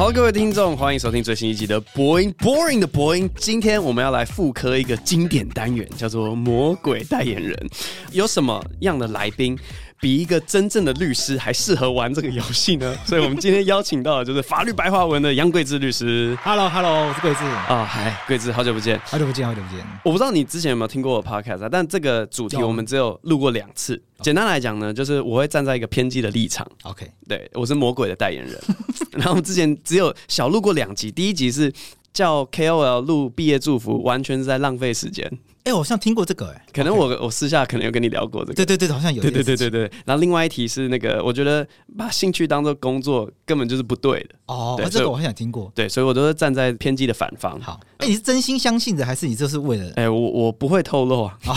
好，各位听众，欢迎收听最新一集的《Boing Boring》的播音。今天我们要来复刻一个经典单元，叫做“魔鬼代言人”。有什么样的来宾？比一个真正的律师还适合玩这个游戏呢？所以，我们今天邀请到的就是法律白话文的杨贵智律师。Hello，Hello，我是贵智啊，嗨，贵智，好久不见，好久不见，好久不见。我不知道你之前有没有听过我 Podcast 啊？但这个主题我们只有录过两次。简单来讲呢，就是我会站在一个偏激的立场。OK，对，我是魔鬼的代言人。然后之前只有小录过两集，第一集是叫 KOL 录毕业祝福，完全是在浪费时间。哎、欸，我好像听过这个、欸，哎，可能我我私下可能有跟你聊过这个，对对对，好像有，对对对对对。然后另外一题是那个，我觉得把兴趣当做工作根本就是不对的。哦，对，这个我很想听过。对，所以我都是站在偏激的反方。好，哎、欸，你是真心相信的，还是你这是为了？哎、欸，我我不会透露啊。哦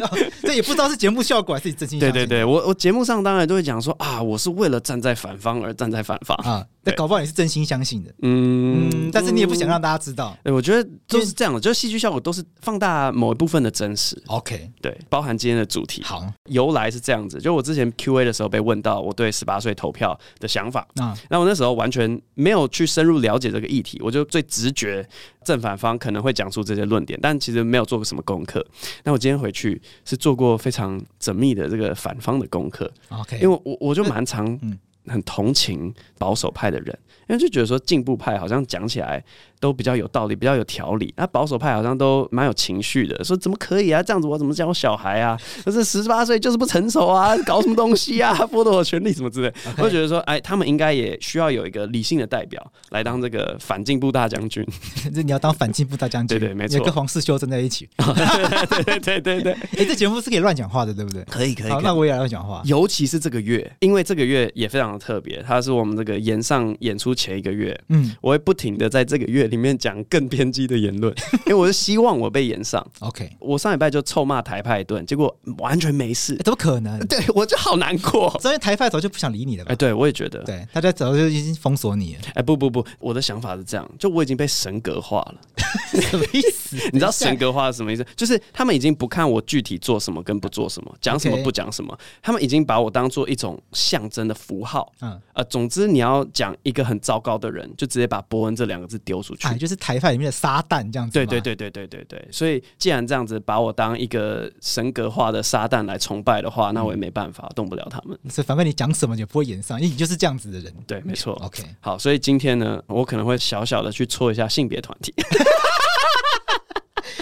这也不知道是节目效果还是你真心。对对对，我我节目上当然都会讲说啊，我是为了站在反方而站在反方啊。那搞不好你是真心相信的，嗯，嗯，但是你也不想让大家知道。对，我觉得都是这样的，就是戏剧效果都是放大某一部分的真实。OK，对，包含今天的主题。好，由来是这样子，就我之前 Q&A 的时候被问到我对十八岁投票的想法啊，那我那时候完全没有去深入了解这个议题，我就最直觉正反方可能会讲出这些论点，但其实没有做过什么功课。那我今天回去是做过非常缜密的这个反方的功课。OK，因为我我就蛮常嗯。很同情保守派的人，因为就觉得说进步派好像讲起来都比较有道理，比较有条理。那保守派好像都蛮有情绪的，说怎么可以啊？这样子我怎么教小孩啊？可是十八岁就是不成熟啊，搞什么东西啊？剥夺我权利什么之类。我就觉得说，哎，他们应该也需要有一个理性的代表来当这个反进步大将军。这 你要当反进步大将军？对对，没错。跟黄世修站在一起。对对对对对。哎，这节目是可以乱讲话的，对不对？可以可以。好，那我也要乱讲话。尤其是这个月，因为这个月也非常的。特别，它是我们这个演上演出前一个月，嗯，我会不停的在这个月里面讲更偏激的言论，因为我是希望我被演上。OK，我上礼拜就臭骂台派一顿，结果完全没事，怎么可能？对我就好难过，所以台派早就不想理你了吧？哎，对我也觉得，对，大家早就已经封锁你了。哎，不不不，我的想法是这样，就我已经被神格化了，什么意思？你知道神格化是什么意思？就是他们已经不看我具体做什么跟不做什么，讲什么不讲什么，他们已经把我当做一种象征的符号。嗯，呃，总之你要讲一个很糟糕的人，就直接把伯恩这两个字丢出去，哎，就是台派里面的撒旦这样子。对对对对对对对。所以既然这样子把我当一个神格化的撒旦来崇拜的话，那我也没办法，动不了他们。所以反正你讲什么也不会演上，因为你就是这样子的人。对，没错。OK，好，所以今天呢，我可能会小小的去戳一下性别团体。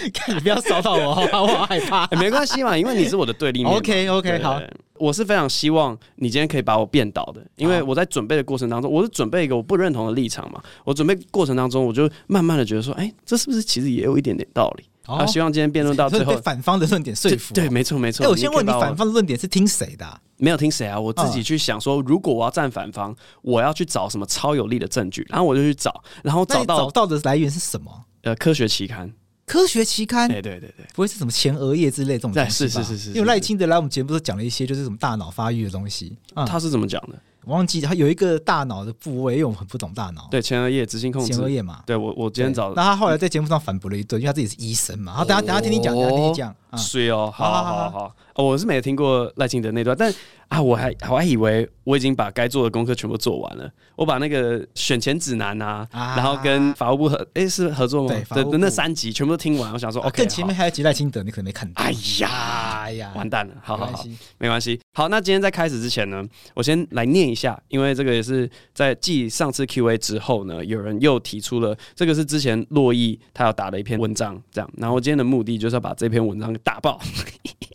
看你不要骚到我，我好害怕。欸、没关系嘛，因为你是我的对立面。OK OK，好。我是非常希望你今天可以把我变倒的，因为我在准备的过程当中，我是准备一个我不认同的立场嘛。我准备过程当中，我就慢慢的觉得说，哎、欸，这是不是其实也有一点点道理？啊、哦，希望今天辩论到最后，被反方的论点说服。对，没错没错。哎、欸，我先问你，反方的论点是听谁的、啊？没有听谁啊，我自己去想说，如果我要站反方，我要去找什么超有力的证据，然后我就去找，然后找到找到的来源是什么？呃，科学期刊。科学期刊，对对对对，不会是什么前额叶之类这种东西是是是是，因为赖清德来我们节目都讲了一些，就是什么大脑发育的东西。嗯、他是怎么讲的？我忘记他有一个大脑的部位，因为我们很不懂大脑。对，前额叶执行控制。前额叶嘛。对我我今天找的。那他后来在节目上反驳了一顿，因为他自己是医生嘛。好，等下等下听你讲，等下听你讲。是哦，好好好好。哦，我是没有听过赖清德那段，但啊，我还我还以为我已经把该做的功课全部做完了。我把那个选前指南啊，啊然后跟法务部合，哎、欸，是合作吗？对，的那三集全部都听完。我想说，OK，更前面还有集赖清德，你可能没看到。哎呀，哎呀，完蛋了。好好好，没关系。好，那今天在开始之前呢，我先来念一下，因为这个也是在继上次 Q&A 之后呢，有人又提出了这个是之前洛毅他要打的一篇文章，这样。然后今天的目的就是要把这篇文章给打爆。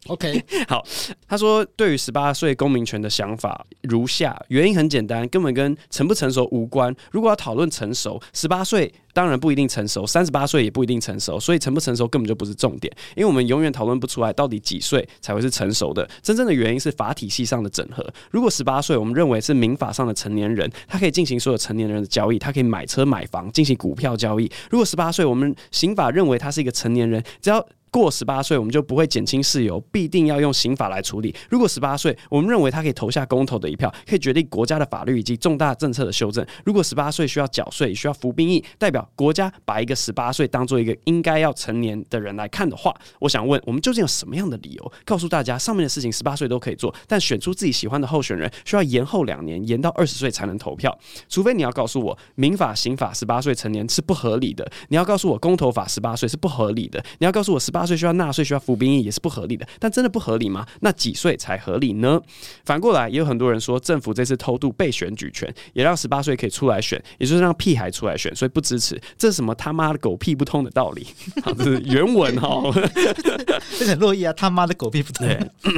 OK，好，他说对于十八岁公民权的想法如下，原因很简单，根本跟成不成熟无关。如果要讨论成熟，十八岁当然不一定成熟，三十八岁也不一定成熟，所以成不成熟根本就不是重点，因为我们永远讨论不出来到底几岁才会是成熟的。真正的原因是法体系上的整合。如果十八岁，我们认为是民法上的成年人，他可以进行所有成年人的交易，他可以买车买房，进行股票交易。如果十八岁，我们刑法认为他是一个成年人，只要过十八岁，我们就不会减轻事由，必定要用刑法来处理。如果十八岁，我们认为他可以投下公投的一票，可以决定国家的法律以及重大政策的修正。如果十八岁需要缴税，需要服兵役，代表国家把一个十八岁当做一个应该要成年的人来看的话，我想问，我们究竟有什么样的理由告诉大家，上面的事情十八岁都可以做，但选出自己喜欢的候选人需要延后两年，延到二十岁才能投票？除非你要告诉我，民法、刑法十八岁成年是不合理的；你要告诉我，公投法十八岁是不合理的；你要告诉我，十八岁需要纳税、需要服兵役也是不合理的。但真的不合理吗？那几岁才合理呢？反过来，也有很多人说，政府这次偷渡被选举权，也让十八岁可以出来选，也就是让屁孩出来选，所以不支持。这是什么他妈的狗屁不通的道理？好，这是原文哈，这很乐意啊！他妈的狗屁不通。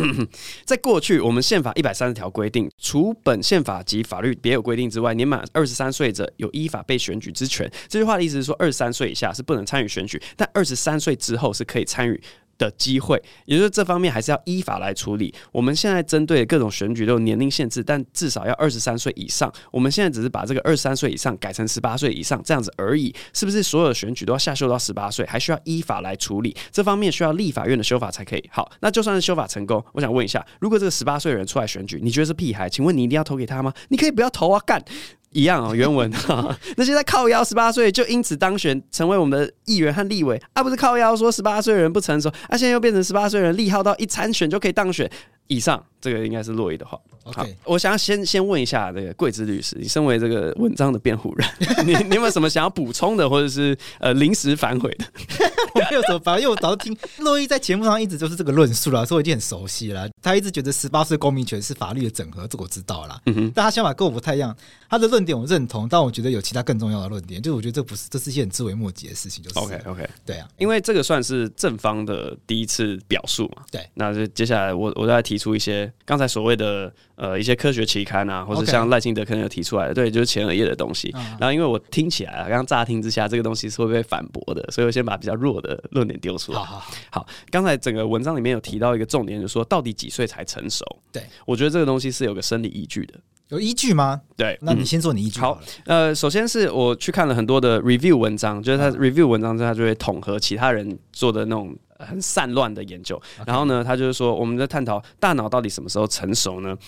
在过去，我们宪法一百三十条规定，除本宪法及法律别有规定之外，年满二十三岁者有依法被选举之权。这句话的意思是说，二十三岁以下是不能参与选举，但二十三岁之后是可以参与的机会，也就是这方面还是要依法来处理。我们现在针对各种选举都有年龄限制，但至少要二十三岁以上。我们现在只是把这个二十三岁以上改成十八岁以上这样子而已，是不是所有的选举都要下修到十八岁？还需要依法来处理？这方面需要立法院的修法才可以。好，那就算是修法成功，我想问一下，如果这个十八岁的人出来选举，你觉得是屁孩？请问你一定要投给他吗？你可以不要投啊，干！一样哦，原文。哈，那些在靠腰十八岁就因此当选成为我们的议员和立委，而、啊、不是靠腰说十八岁人不成熟，啊，现在又变成十八岁人利好到一参选就可以当选。以上，这个应该是洛伊的话。好，我想要先先问一下这个桂枝律师，你身为这个文章的辩护人，你你有没有什么想要补充的，或者是呃临时反悔的？我没有什么反，因为我早就听洛伊在节目上一直就是这个论述了，所以我已经很熟悉了。他一直觉得十八岁公民权是法律的整合，这个我知道了。嗯哼，但他想法跟我不太一样。他的论点我认同，但我觉得有其他更重要的论点，就是我觉得这不是，这是一件很枝微末节的事情。就是 OK OK，对啊，因为这个算是正方的第一次表述嘛。对，那就接下来我我再提出一些刚才所谓的呃一些科学期刊啊，或者像赖清德可能有提出来的，对，就是前额叶的东西。然后因为我听起来啊，刚刚乍听之下，这个东西是会被反驳的，所以我先把比较弱的论点丢出来。好好好，好，刚才整个文章里面有提到一个重点，就是说到底几岁才成熟？对，我觉得这个东西是有个生理依据的。有依据吗？对，那你先做你依据好。好，呃，首先是我去看了很多的 review 文章，就是他 review 文章之后，他就会统合其他人做的那种很散乱的研究。然后呢，他就是说，我们在探讨大脑到底什么时候成熟呢？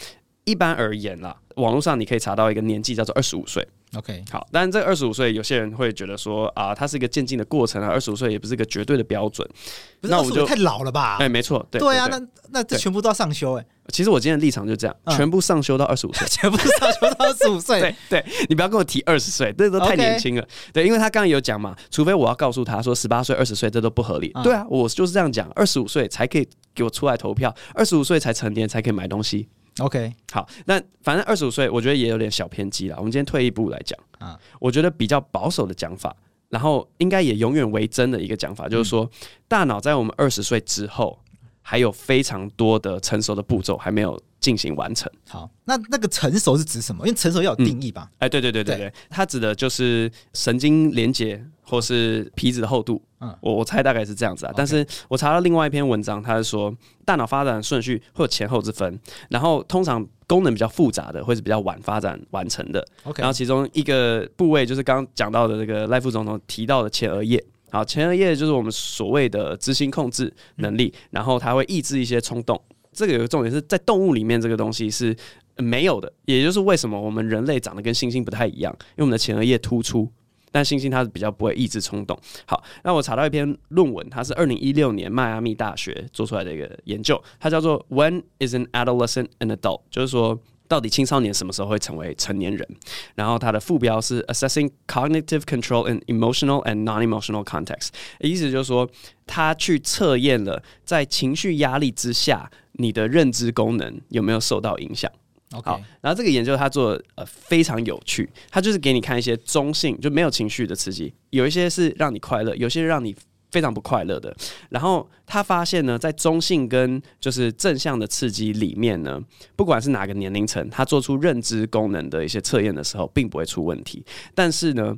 一般而言啦，网络上你可以查到一个年纪叫做二十五岁。OK，好，但这二十五岁有些人会觉得说啊，它是一个渐进的过程啊，二十五岁也不是一个绝对的标准。那我们就太老了吧？哎，没错，对对啊，那那这全部都要上修哎。其实我今天的立场就这样，嗯、全部上修到二十五岁，全部上修到二十五岁。对对，你不要跟我提二十岁，这都太年轻了。对，因为他刚刚有讲嘛，除非我要告诉他说十八岁、二十岁这都不合理。嗯、对啊，我就是这样讲，二十五岁才可以给我出来投票，二十五岁才成年才可以买东西。OK，好，那反正二十五岁，我觉得也有点小偏激了。我们今天退一步来讲啊，我觉得比较保守的讲法，然后应该也永远为真的一个讲法，就是说，大脑在我们二十岁之后，还有非常多的成熟的步骤还没有进行完成。好，那那个成熟是指什么？因为成熟要有定义吧？哎，对对对对对，它指的就是神经连接或是皮质的厚度。嗯，我我猜大概是这样子啊，但是我查到另外一篇文章，它是说大脑发展的顺序会有前后之分，然后通常功能比较复杂的会是比较晚发展完成的。OK，然后其中一个部位就是刚刚讲到的这个赖副总统提到的前额叶。好，前额叶就是我们所谓的执行控制能力，然后它会抑制一些冲动。这个有个重点是在动物里面，这个东西是没有的，也就是为什么我们人类长得跟猩猩不太一样，因为我们的前额叶突出。但星星它是比较不会抑制冲动。好，那我查到一篇论文，它是二零一六年迈阿密大学做出来的一个研究，它叫做 When is an adolescent an adult？就是说，到底青少年什么时候会成为成年人？然后它的副标是 Assessing cognitive control in emotional and non-emotional context。意思就是说，他去测验了在情绪压力之下，你的认知功能有没有受到影响。好，然后这个研究他做呃非常有趣，他就是给你看一些中性就没有情绪的刺激，有一些是让你快乐，有些让你非常不快乐的。然后他发现呢，在中性跟就是正向的刺激里面呢，不管是哪个年龄层，他做出认知功能的一些测验的时候，并不会出问题。但是呢，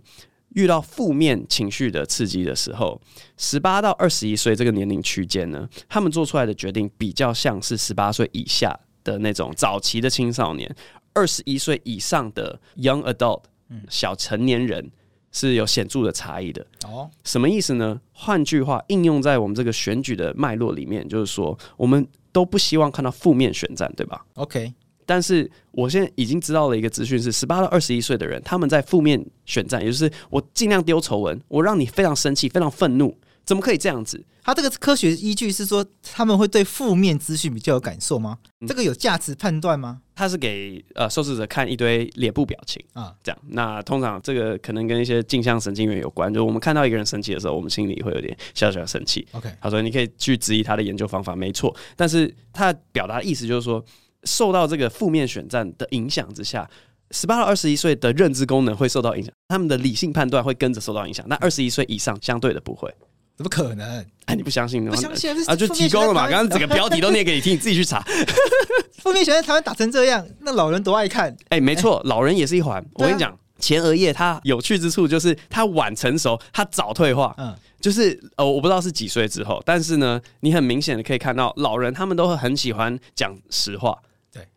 遇到负面情绪的刺激的时候，十八到二十一岁这个年龄区间呢，他们做出来的决定比较像是十八岁以下的那种早期的青少年，二十一岁以上的 young adult，小成年人是有显著的差异的。哦，什么意思呢？换句话，应用在我们这个选举的脉络里面，就是说，我们都不希望看到负面选战，对吧？OK，但是我现在已经知道了一个资讯是，十八到二十一岁的人，他们在负面选战，也就是我尽量丢丑闻，我让你非常生气、非常愤怒，怎么可以这样子？他这个科学依据是说，他们会对负面资讯比较有感受吗？嗯、这个有价值判断吗？他是给呃受试者看一堆脸部表情啊，这样。那通常这个可能跟一些镜像神经元有关，就我们看到一个人生气的时候，我们心里会有点小小的生气。OK，他说你可以去质疑他的研究方法，没错。但是他表达的意思就是说。受到这个负面选战的影响之下，十八到二十一岁的认知功能会受到影响，他们的理性判断会跟着受到影响。那二十一岁以上相对的不会，怎么可能？哎，你不相信？不相信啊？就提供了嘛？刚刚整个 标题都念给你听，你自己去查。负面选战台湾打成这样，那老人多爱看？哎，没错，老人也是一环。我跟你讲，前额叶它有趣之处就是它晚成熟，它早退化。嗯。就是呃，我不知道是几岁之后，但是呢，你很明显的可以看到，老人他们都会很喜欢讲实话。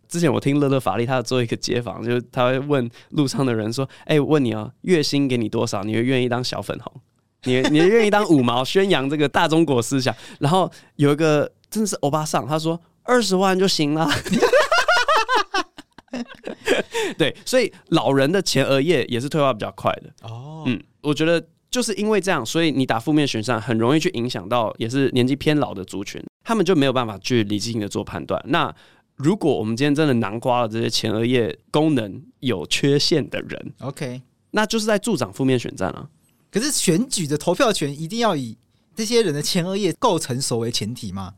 之前我听乐乐法力，他做一个街访，就是他会问路上的人说：“哎、欸，问你啊，月薪给你多少？你会愿意当小粉红？你你愿意当五毛，宣扬这个大中国思想？”然后有一个真的是欧巴桑，他说：“二十万就行了。”对，所以老人的前额叶也是退化比较快的。哦，嗯，我觉得就是因为这样，所以你打负面选项很容易去影响到也是年纪偏老的族群，他们就没有办法去理性的做判断。那如果我们今天真的囊括了这些前额叶功能有缺陷的人，OK，那就是在助长负面选战啊。可是选举的投票权一定要以这些人的前额叶够成所为前提吗？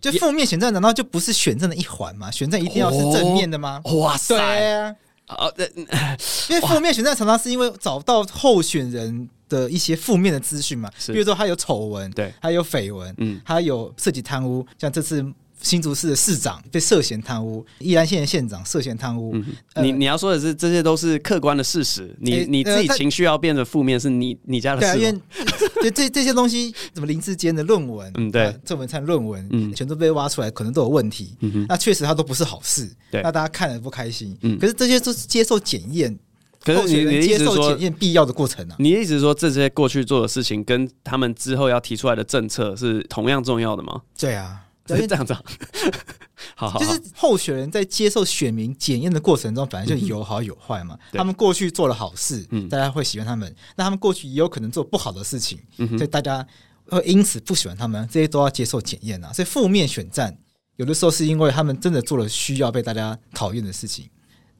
就负面选战难道就不是选战的一环吗？选战一定要是正面的吗？哦、哇塞！对啊，哦，因为负面选战常常是因为找到候选人的一些负面的资讯嘛，比如说他有丑闻，对，还有绯闻，嗯，他有涉及贪污，像这次。新竹市的市长被涉嫌贪污，宜兰县的县长涉嫌贪污。嗯呃、你你要说的是，这些都是客观的事实。你、欸、你自己情绪要变得负面，是你你家的事。对、啊，因为这这些东西，什么林志坚的论文，嗯，对，郑文灿论文，嗯，全都被挖出来，可能都有问题。嗯哼，那确实它都不是好事。对，那大家看了不开心。嗯，可是这些都是接受检验，可是你你接受检验必要的过程啊。你一直说这些过去做的事情，跟他们之后要提出来的政策是同样重要的吗？对啊。是 这样子，好，好，就是候选人在接受选民检验的过程中，反正就有好有坏嘛。他们过去做了好事，大家会喜欢他们；那他们过去也有可能做不好的事情，所以大家会因此不喜欢他们。这些都要接受检验啊。所以负面选战有的时候是因为他们真的做了需要被大家讨厌的事情。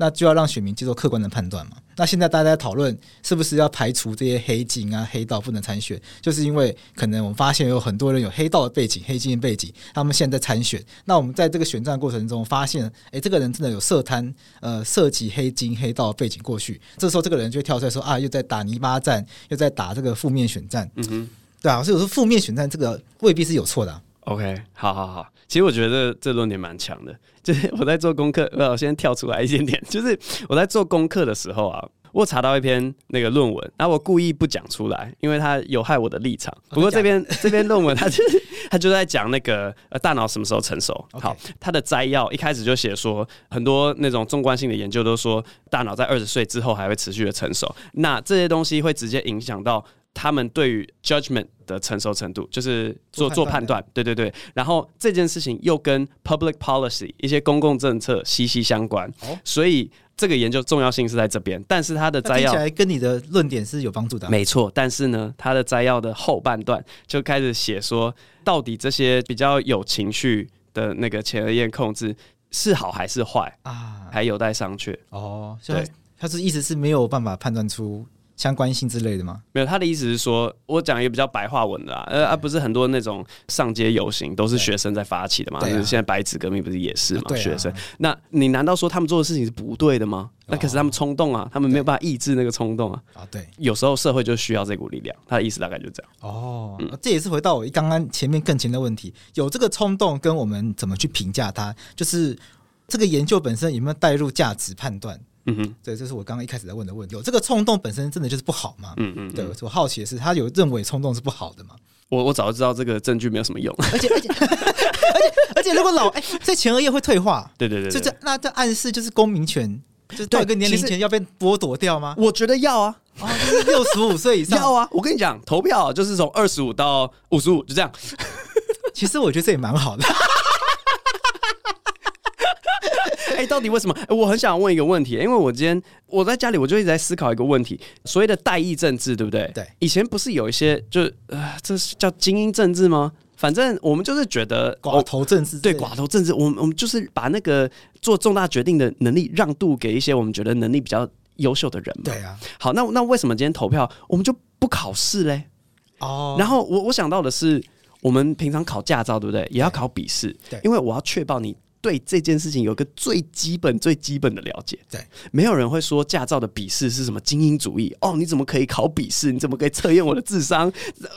那就要让选民接受客观的判断嘛。那现在大家在讨论是不是要排除这些黑金啊、黑道不能参选，就是因为可能我们发现有很多人有黑道的背景、黑金的背景，他们现在在参选。那我们在这个选战过程中发现，哎，这个人真的有涉贪、呃，涉及黑金、黑道的背景过去。这时候这个人就会跳出来说啊，又在打泥巴战，又在打这个负面选战。嗯哼，对啊，所以我说负面选战这个未必是有错的啊。OK，好好好，其实我觉得这论点蛮强的。就是我在做功课，我先跳出来一点点。就是我在做功课的时候啊，我查到一篇那个论文，然后我故意不讲出来，因为它有害我的立场。不过这篇这篇论文，它就它就在讲那个呃大脑什么时候成熟。好，它的摘要一开始就写说，很多那种纵观性的研究都说，大脑在二十岁之后还会持续的成熟。那这些东西会直接影响到。他们对于 judgment 的成熟程度，就是做做判断，对对对。然后这件事情又跟 public policy 一些公共政策息息相关，哦、所以这个研究重要性是在这边。但是它的摘要起来跟你的论点是有帮助的，没错。但是呢，它的摘要的后半段就开始写说，到底这些比较有情绪的那个前额叶控制是好还是坏啊？还有待商榷。哦，对，他是意思是没有办法判断出。相关性之类的吗？没有，他的意思是说，我讲一个比较白话文的啊，呃，啊不是很多那种上街游行都是学生在发起的嘛？就是现在白纸革命不是也是嘛？学生，那你难道说他们做的事情是不对的吗？那可是他们冲动啊，他们没有办法抑制那个冲动啊。啊，对，有时候社会就需要这股力量。他的意思大概就这样。哦，这也是回到我刚刚前面更前的问题，有这个冲动跟我们怎么去评价它，就是这个研究本身有没有带入价值判断？嗯哼，对，这是我刚刚一开始在问的问题。有这个冲动本身真的就是不好吗？嗯，嗯嗯，对，我好奇的是，他有认为冲动是不好的吗？我我早就知道这个证据没有什么用，而且而且而且而且，如果老哎，这前额叶会退化，对对对，对，就这那这暗示就是公民权，就是到一个年龄前要被剥夺掉吗？我觉得要啊，啊，就是六十五岁以上 要啊。我跟你讲，投票就是从二十五到五十五，就这样。其实我觉得这也蛮好的。哎、欸，到底为什么？欸、我很想问一个问题，因为我今天我在家里，我就一直在思考一个问题：所谓的代议政治，对不对？对。以前不是有一些，就呃，这是叫精英政治吗？反正我们就是觉得寡头政治，对寡头政治，我们我们就是把那个做重大决定的能力让渡给一些我们觉得能力比较优秀的人嘛。对啊。好，那那为什么今天投票我们就不考试嘞？哦。然后我我想到的是，我们平常考驾照，对不对？也要考笔试，对，因为我要确保你。对这件事情有个最基本、最基本的了解。对，没有人会说驾照的笔试是什么精英主义哦？你怎么可以考笔试？你怎么可以测验我的智商？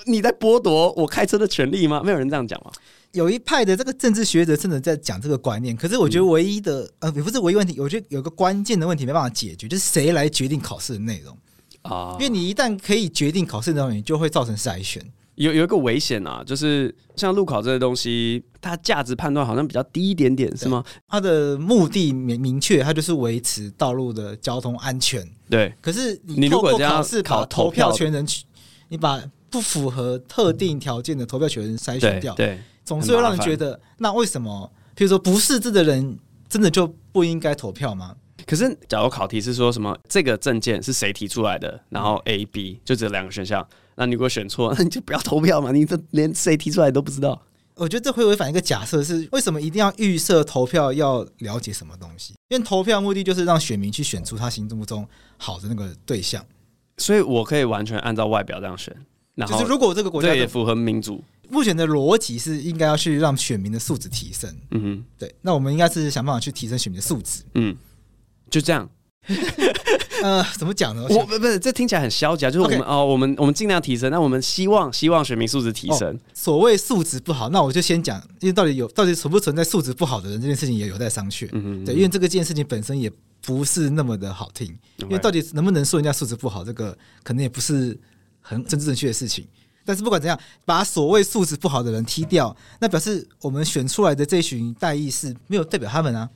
你在剥夺我开车的权利吗？没有人这样讲吗？有一派的这个政治学者真的在讲这个观念，可是我觉得唯一的、嗯、呃，也不是唯一问题。我觉得有个关键的问题没办法解决，就是谁来决定考试的内容啊？因为你一旦可以决定考试的内容，你就会造成筛选。有有一个危险啊，就是像路考这些东西，它价值判断好像比较低一点点，是吗？它的目的明明确，它就是维持道路的交通安全。对。可是你透过考试考投票权人，你把不符合特定条件的投票权人筛选掉，对，对总是会让人觉得，那为什么？譬如说不识字的人，真的就不应该投票吗？可是，假如考题是说什么这个证件是谁提出来的，然后 A、B 就这两个选项。那你如果选错，那你就不要投票嘛！你这连谁提出来都不知道。我觉得这会违反一个假设，是为什么一定要预设投票要了解什么东西？因为投票目的就是让选民去选出他心目中好的那个对象。所以我可以完全按照外表这样选。然后就是如果这个国家也符合民主，目前的逻辑是应该要去让选民的素质提升。嗯哼，对。那我们应该是想办法去提升选民的素质。嗯，就这样。呃，怎么讲呢？我不不是，这听起来很消极啊。就是我们 Okay. 哦，我们我们尽量提升。那我们希望希望选民素质提升。哦、所谓素质不好，那我就先讲，因为到底有到底存不存在素质不好的人这件事情也有待商榷。嗯哼嗯对，因为这个件事情本身也不是那么的好听。因为到底能不能说人家素质不好，这个可能也不是很政治正确的事情。但是不管怎样，把所谓素质不好的人踢掉，那表示我们选出来的这群代议士没有代表他们啊。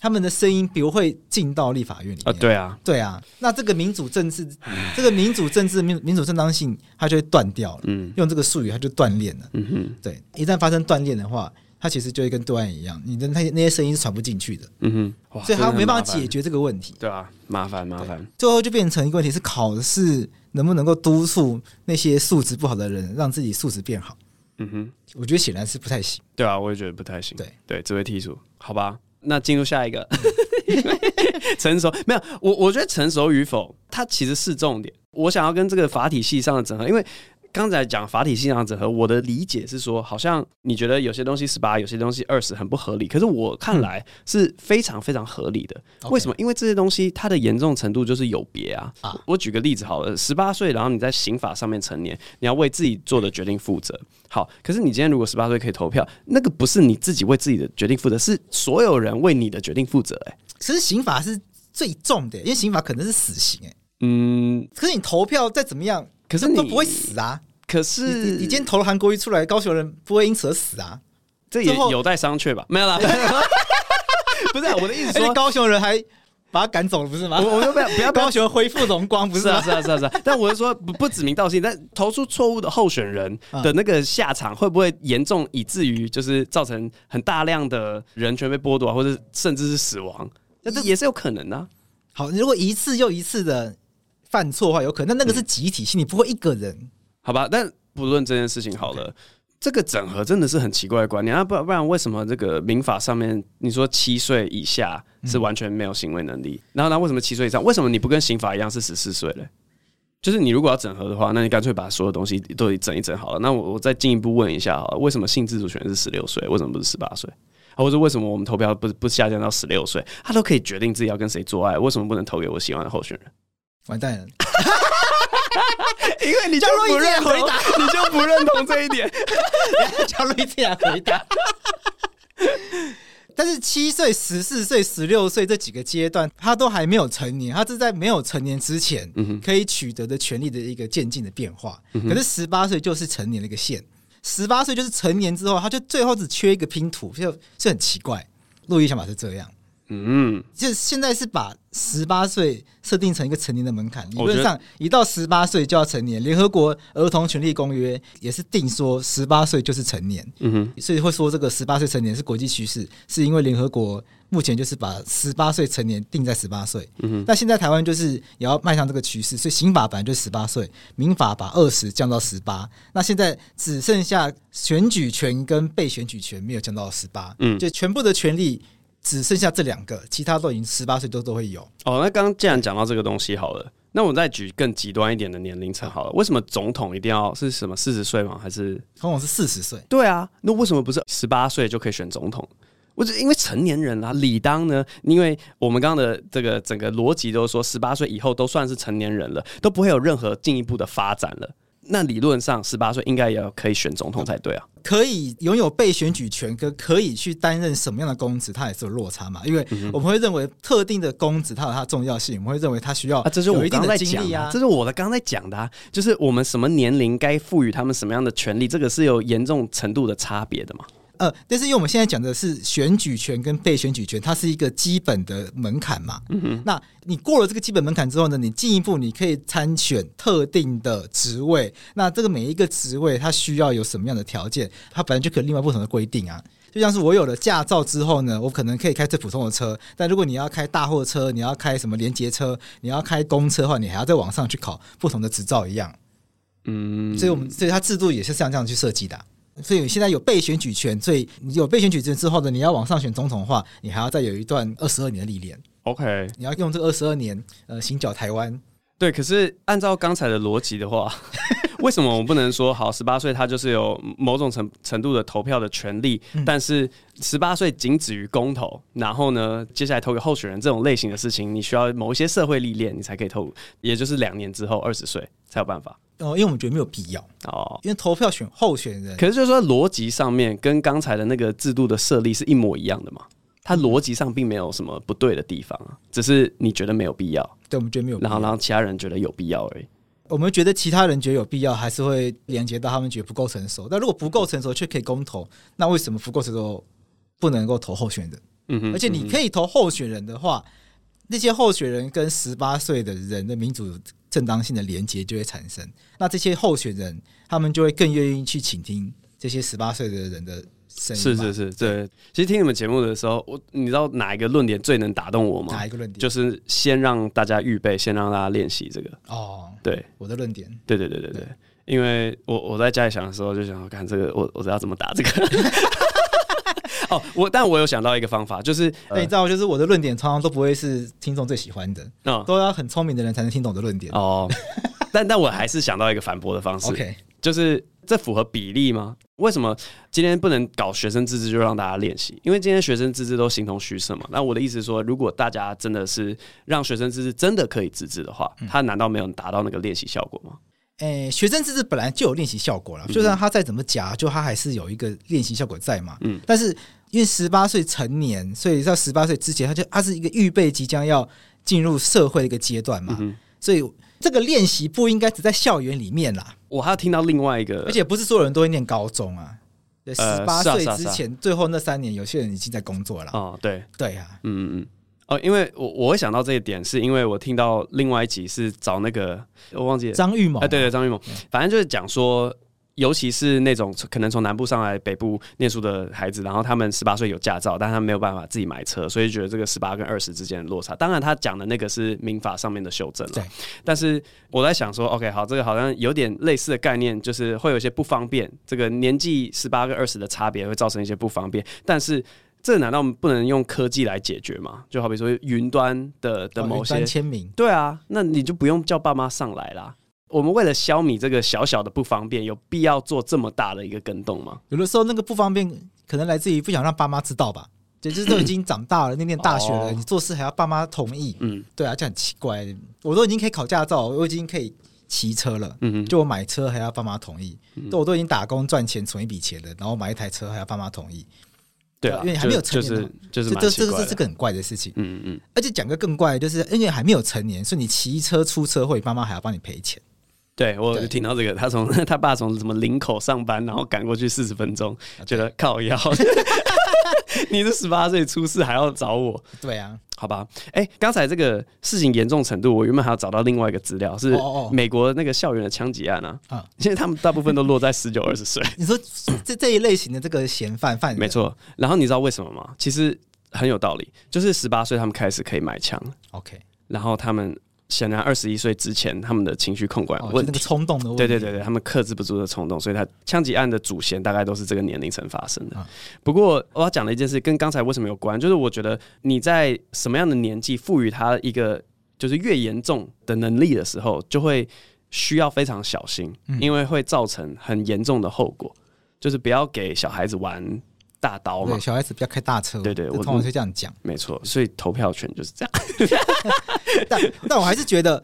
他们的声音比如会进到立法院里面啊？对啊，对啊。那这个民主政治，嗯、这个民主政治民民主正当性，它就会断掉了。嗯，用这个术语，它就断裂了。嗯哼，对，一旦发生断裂的话，它其实就会跟对岸一样，你的那些那些声音是传不进去的。嗯哼，所以它没办法解决这个问题。对啊，麻烦麻烦。最后就变成一个问题是，考试能不能够督促那些素质不好的人，让自己素质变好？嗯哼，我觉得显然是不太行。对啊，我也觉得不太行。对对，只会剔除，好吧。那进入下一个，成熟没有？我我觉得成熟与否，它其实是重点。我想要跟这个法体系上的整合，因为。刚才讲法体系上整合，我的理解是说，好像你觉得有些东西十八，有些东西二十很不合理，可是我看来是非常非常合理的。嗯、为什么？因为这些东西它的严重程度就是有别啊。啊我举个例子好了，十八岁，然后你在刑法上面成年，你要为自己做的决定负责。好，可是你今天如果十八岁可以投票，那个不是你自己为自己的决定负责，是所有人为你的决定负责、欸。哎，其实刑法是最重的，因为刑法可能是死刑、欸。哎，嗯，可是你投票再怎么样。可是你都不会死啊！可是你，你今天投了韩国瑜出来，高雄人不会因此而死啊！这也有待商榷吧？没有啦，不是、啊、我的意思说，说高雄人还把他赶走了，不是吗？我我就不要不要 高雄恢复荣光，不是，是啊是啊是啊是啊！但我是说不不指名道姓，但投出错误的候选人的那个下场会不会严重，以至于就是造成很大量的人权被剥夺，或者甚至是死亡？那这也是有可能的、啊。好，如果一次又一次的。犯错的话有可能，那那个是集体性，嗯、你不会一个人，好吧？但不论这件事情好了.这个整合真的是很奇怪的观念啊！不不然为什么这个民法上面你说七岁以下是完全没有行为能力，嗯、然后那为什么七岁以上？为什么你不跟刑法一样是十四岁嘞？就是你如果要整合的话，那你干脆把所有东西都整一整好了。那我我再进一步问一下好了，为什么性自主权是十六岁？为什么不是十八岁？或者为什么我们投票不不下降到十六岁？他都可以决定自己要跟谁做爱，为什么不能投给我喜欢的候选人？完蛋了，因为你就不认同，你就不认同这一点。叫路易斯来回答。但是七岁、十四岁、十六岁这几个阶段，他都还没有成年，他是在没有成年之前可以取得的权利的一个渐进的变化。可是十八岁就是成年的一个线，十八岁就是成年之后，他就最后只缺一个拼图，就是很奇怪。路易想法是这样。嗯，就现在是把十八岁设定成一个成年的门槛，理论上一到十八岁就要成年。联合国儿童权利公约也是定说十八岁就是成年，嗯哼，所以会说这个十八岁成年是国际趋势，是因为联合国目前就是把十八岁成年定在十八岁，嗯哼。那现在台湾就是也要迈向这个趋势，所以刑法本来就十八岁，民法把二十降到十八，那现在只剩下选举权跟被选举权没有降到十八，嗯，就全部的权利。只剩下这两个，其他都已经十八岁都都会有。哦，那刚刚既然讲到这个东西好了，那我再举更极端一点的年龄层好了。为什么总统一定要是什么四十岁吗？还是总统是四十岁？对啊，那为什么不是十八岁就可以选总统？我是因为成年人啊，理当呢，因为我们刚刚的这个整个逻辑都是说，十八岁以后都算是成年人了，都不会有任何进一步的发展了。那理论上，十八岁应该也要可以选总统才对啊。可以拥有被选举权，跟可以去担任什么样的公职，它也是有落差嘛。因为我们会认为特定的公职它有它的重要性，我们会认为它需要啊，这是我刚刚在讲啊，这是我的刚刚在讲的啊，就是我们什么年龄该赋予他们什么样的权利，这个是有严重程度的差别的嘛。呃，但是因为我们现在讲的是选举权跟被选举权，它是一个基本的门槛嘛。嗯哼。那你过了这个基本门槛之后呢，你进一步你可以参选特定的职位。那这个每一个职位它需要有什么样的条件？它本来就可以另外不同的规定啊。就像是我有了驾照之后呢，我可能可以开最普通的车。但如果你要开大货车，你要开什么连接车，你要开公车的话，你还要再往上去考不同的执照一样。嗯。所以我们所以它制度也是像这样去设计的啊。所以现在有被选举权，所以你有被选举权之后呢，你要往上选总统的话，你还要再有一段二十二年的历练。OK，你要用这二十二年呃行脚台湾。对，可是按照刚才的逻辑的话，为什么我们不能说好十八岁他就是有某种程程度的投票的权利，嗯、但是十八岁仅止于公投，然后呢，接下来投给候选人这种类型的事情，你需要某一些社会历练，你才可以投，也就是两年之后二十岁才有办法。哦，因为我们觉得没有必要。哦，因为投票选候选人，可是就是说逻辑上面跟刚才的那个制度的设立是一模一样的嘛？它逻辑上并没有什么不对的地方啊，只是你觉得没有必要，对，我们觉得没有必要，然后然后其他人觉得有必要而已。我们觉得其他人觉得有必要，还是会连接到他们觉得不够成熟。但如果不够成熟却可以公投，那为什么不够成熟不能够投候选人？嗯哼，而且你可以投候选人的话，那些候选人跟十八岁的人的民主正当性的连接就会产生，那这些候选人他们就会更愿意去倾听这些十八岁的人的声音。是是是，对。其实听你们节目的时候，我你知道哪一个论点最能打动我吗？哪一个论点？就是先让大家预备，先让大家练习这个。哦，对，我的论点。对对对对对，因为我我在家里想的时候，就想要看这个，我我知道怎么打这个。哦，我但我有想到一个方法，就是那你知道，就是我的论点常常都不会是听众最喜欢的，哦，都要很聪明的人才能听懂的论点哦。但但我还是想到一个反驳的方式，OK，就是这符合比例吗？为什么今天不能搞学生自治就让大家练习？因为今天学生自治都形同虚设嘛。那我的意思是说，如果大家真的是让学生自治真的可以自治的话，他难道没有达到那个练习效果吗？诶、欸，学生自治本来就有练习效果了，就算他再怎么假，就他还是有一个练习效果在嘛。嗯，但是。因为十八岁成年，所以在十八岁之前，他就他是一个预备即将要进入社会的一个阶段嘛，嗯、所以这个练习不应该只在校园里面啦。我还要听到另外一个，而且不是所有人都会念高中啊。十八岁之前，最后那三年，有些人已经在工作了。哦，对对啊，嗯嗯嗯。哦，因为我我会想到这一点，是因为我听到另外一集是找那个我忘记了张玉谋，哎，对对，张玉谋，反正就是讲说。尤其是那种可能从南部上来北部念书的孩子，然后他们十八岁有驾照，但他们没有办法自己买车，所以觉得这个十八跟二十之间的落差。当然，他讲的那个是民法上面的修正了。对。但是我在想说，OK，好，这个好像有点类似的概念，就是会有一些不方便。这个年纪十八跟二十的差别会造成一些不方便，但是这难道不能用科技来解决吗？就好比说云端的的某些签名，对啊，那你就不用叫爸妈上来啦。我们为了消弭这个小小的不方便，有必要做这么大的一个跟动吗？有的时候那个不方便可能来自于不想让爸妈知道吧，就是都已经长大了，那念大学了，哦、你做事还要爸妈同意，嗯，对啊，这很奇怪。我都已经可以考驾照，我已经可以骑车了，嗯哼，就我买车还要爸妈同意，嗯、我都已经打工赚钱存一笔钱了，然后买一台车还要爸妈同意，对啊，因为还没有成年，就是就是这这这是个很怪的事情，嗯嗯，而且讲个更怪，就是因为还没有成年，所以你骑车出车祸，爸妈还要帮你赔钱。对，我就听到这个，他从 他爸从什么林口上班，然后赶过去四十分钟，觉得靠腰。你是十八岁出事还要找我？对啊，好吧。哎、欸，刚才这个事情严重程度，我原本还要找到另外一个资料，是美国那个校园的枪击案啊。啊，现在他们大部分都落在十九、二十岁。你说这这一类型的这个嫌犯犯人，没错。然后你知道为什么吗？其实很有道理，就是十八岁他们开始可以买枪。OK，然后他们。显然，二十一岁之前，他们的情绪控管问题，哦、那个冲动的问题，对对对对，他们克制不住的冲动，所以他枪击案的主嫌大概都是这个年龄层发生的。嗯、不过，我要讲的一件事跟刚才为什么有关，就是我觉得你在什么样的年纪赋予他一个就是越严重的能力的时候，就会需要非常小心，因为会造成很严重的后果，就是不要给小孩子玩。大刀嘛，小孩子不要开大车。对对，我通常是这样讲。没错，所以投票权就是这样。但但我还是觉得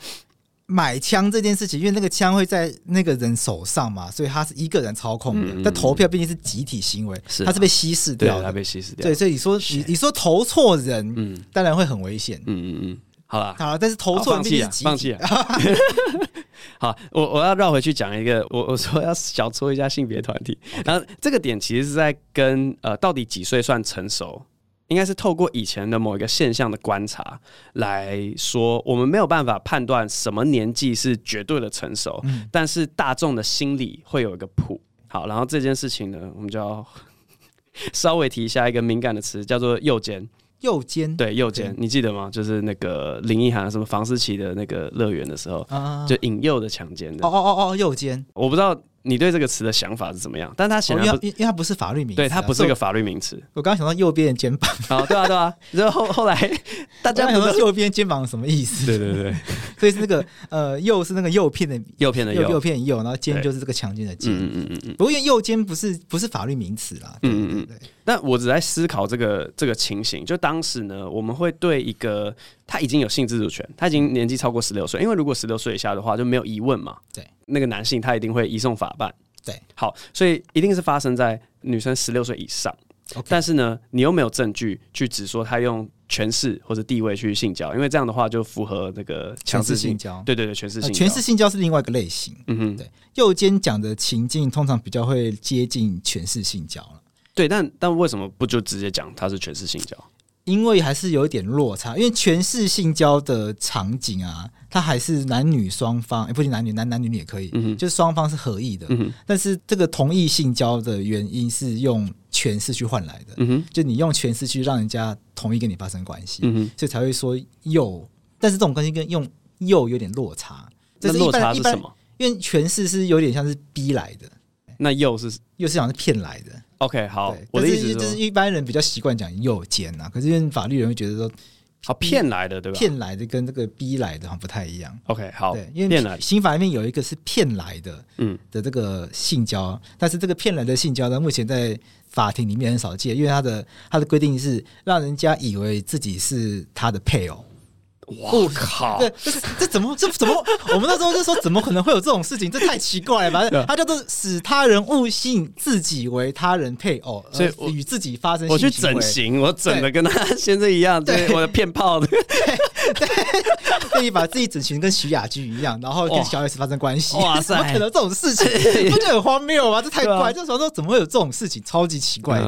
买枪这件事情，因为那个枪会在那个人手上嘛，所以他是一个人操控的。嗯、但投票毕竟是集体行为，是啊、他是被稀释掉的，他被稀释掉。对，所以你说你你说投错人，嗯，当然会很危险。嗯嗯嗯，好了好了，但是投错了。放弃了 好，我我要绕回去讲一个，我 我说要小搓一下性别团体.然后这个点其实是在跟呃到底几岁算成熟，应该是透过以前的某一个现象的观察来说，我们没有办法判断什么年纪是绝对的成熟，嗯、但是大众的心理会有一个谱。好，然后这件事情呢，我们就要 稍微提一下一个敏感的词，叫做诱奸。诱奸对右肩，你记得吗？就是那个林奕涵什么房思琪的那个乐园的时候，就引诱的强奸的。哦哦哦哦，右肩，我不知道。你对这个词的想法是怎么样？但他显然不，因为它不是法律名词，对，它不是一个法律名词。我刚刚想到右边的肩膀，啊，对啊，对啊。然后后来大家想到右边肩膀什么意思？对对对，所以是那个呃，右是那个诱骗的诱骗的诱，诱骗诱，然后奸就是这个强奸的奸。嗯嗯嗯嗯。不过因为右奸不是不是法律名词啦。嗯嗯嗯。那我只在思考这个这个情形，就当时呢，我们会对一个他已经有性自主权，他已经年纪超过十六岁，因为如果十六岁以下的话就没有疑问嘛。对，那个男性他一定会移送法办。对，好，所以一定是发生在女生十六岁以上。但是呢，你又没有证据去指说他用权势或者地位去性交，因为这样的话就符合那个强制性交。对对对，权势性交，权势性交是另外一个类型。嗯哼，对，右肩讲的情境通常比较会接近权势性交了。对，但但为什么不就直接讲他是权势性交？因为还是有一点落差，因为权势性交的场景啊，它还是男女双方，不仅男女，男男女女也可以，嗯、就是双方是合意的。嗯、但是这个同意性交的原因是用权势去换来的，就你用权势去让人家同意跟你发生关系，所以才会说诱。但是这种关系跟用诱有点落差。这是落差是什么？因为权势是有点像是逼来的，那诱是又是讲是骗来的。OK，好，我的意思是，就是一般人比较习惯讲诱奸啊，可是因为法律人会觉得说，好骗来的，对吧？骗来的跟这个逼来的好像不太一样。OK，好，对，因为刑法里面有一个是骗来的，嗯，的这个性交，但是这个骗来的性交呢，目前在法庭里面很少见，因为他的他的规定是让人家以为自己是他的配偶。我靠！对，这这怎么这怎么？我们那时候就说，怎么可能会有这种事情？这太奇怪了吧！反正他叫做使他人误信自己为他人配偶，所以与自己发生。我去整形，我整的跟他 先生一样，对，我的骗炮的，对，可以把自己整形跟徐雅居一样，然后跟小 S 发生关系。哇塞，怎么可能这种事情？不就很荒谬吗？这太怪！这时候说怎么会有这种事情？超级奇怪，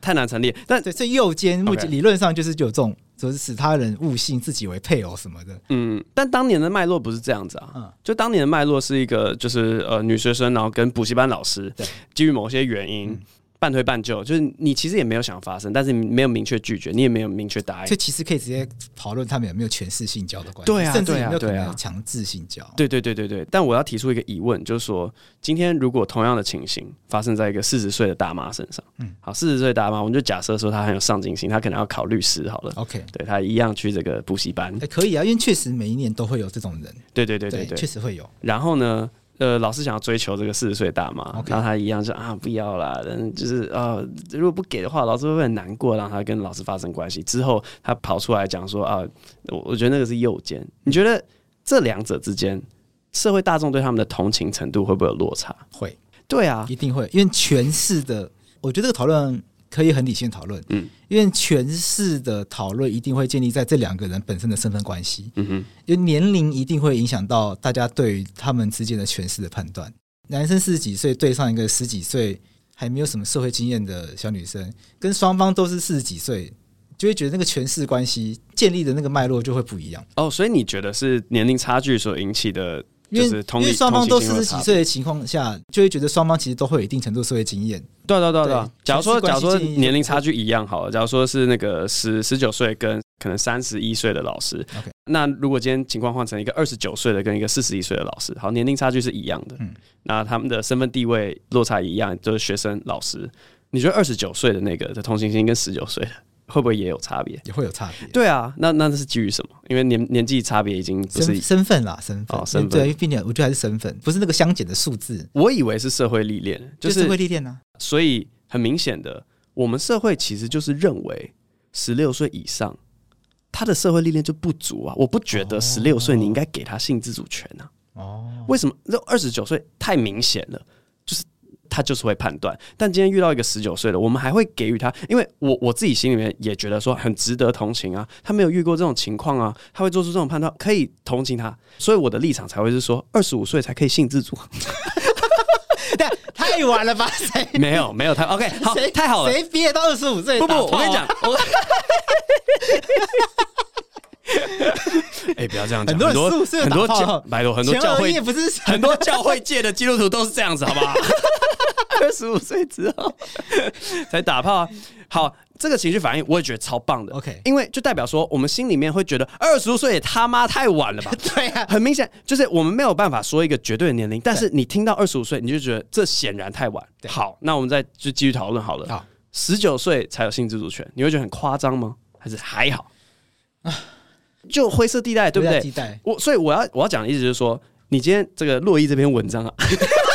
太难成立。但对，这右肩目前理论上就是有这种。就是使他人误信自己为配偶什么的，嗯，但当年的脉络不是这样子啊，嗯，就当年的脉络是一个，就是呃女学生，然后跟补习班老师，对，基于某些原因。嗯半推半就，就是你其实也没有想发生，但是你没有明确拒绝，你也没有明确答应。这其实可以直接讨论他们有没有权势性交的关系，对啊，甚至有没有可能强制性交。对对对对对。但我要提出一个疑问，就是说，今天如果同样的情形发生在一个四十岁的大妈身上，嗯，好，四十岁大妈，我们就假设说她很有上进心，她可能要考律师好了。OK，对她一样去这个补习班，哎，可以啊，因为确实每一年都会有这种人。对对对对对，确实会有。然后呢？呃，老师想要追求这个四十岁大妈，Okay. 然后他一样说啊，不要啦，嗯，就是啊、呃，如果不给的话，老师会很难过，让他跟老师发生关系。之后他跑出来讲说啊，我我觉得那个是右肩。你觉得这两者之间，社会大众对他们的同情程度会不会有落差？会，对啊，一定会，因为权势的，我觉得这个讨论。可以很理性讨论，嗯，因为权势的讨论一定会建立在这两个人本身的身份关系，嗯哼，因为年龄一定会影响到大家对于他们之间的权势的判断。男生四十几岁对上一个十几岁还没有什么社会经验的小女生，跟双方都是四十几岁，就会觉得那个权势关系建立的那个脉络就会不一样。哦，所以你觉得是年龄差距所引起的？因为因为双方都四十几岁的情况下，就会觉得双方其实都会有一定程度社会经验。对对对对，假如说假如说年龄差距一样好了，假如说是那个十十九岁跟可能三十一岁的老师，OK，那如果今天情况换成一个二十九岁的跟一个四十一岁的老师，好，年龄差距是一样的，嗯，那他们的身份地位落差一样，就是学生老师，你觉得二十九岁的那个的同情心跟十九岁的？会不会也有差别？也会有差别。对啊，那那是基于什么？因为年年纪差别已经不是身身份啦，身份。哦，身份。对，并且我觉得还是身份，不是那个相减的数字。我以为是社会历练，就是社会历练呢。所以很明显的，我们社会其实就是认为十六岁以上，他的社会历练就不足啊。我不觉得十六岁你应该给他性自主权啊。哦。为什么？这二十九岁太明显了，就是。他就是会判断，但今天遇到一个十九岁的，我们还会给予他，因为我我自己心里面也觉得说很值得同情啊，他没有遇过这种情况啊，他会做出这种判断，可以同情他，所以我的立场才会是说，二十五岁才可以性自主，太晚了吧？谁没有没有太 OK 好，太好了，谁毕业到二十五岁？不不，我跟你讲，我。哎、欸，不要这样讲，很多很多教，拜托，很多教会不是很多教会界的基督徒都是这样子，好不好？二十五岁之后 才打炮，好，这个情绪反应我也觉得超棒的。OK，因为就代表说，我们心里面会觉得二十五岁也他妈太晚了吧？对啊，很明显就是我们没有办法说一个绝对的年龄，但是你听到二十五岁，你就觉得这显然太晚。好，那我们再就继续讨论好了。好，十九岁才有性自主权，你会觉得很夸张吗？还是还好？啊。就灰色地带，对不对？地带。我所以我要我要讲的意思就是说，你今天这个洛伊这篇文章啊，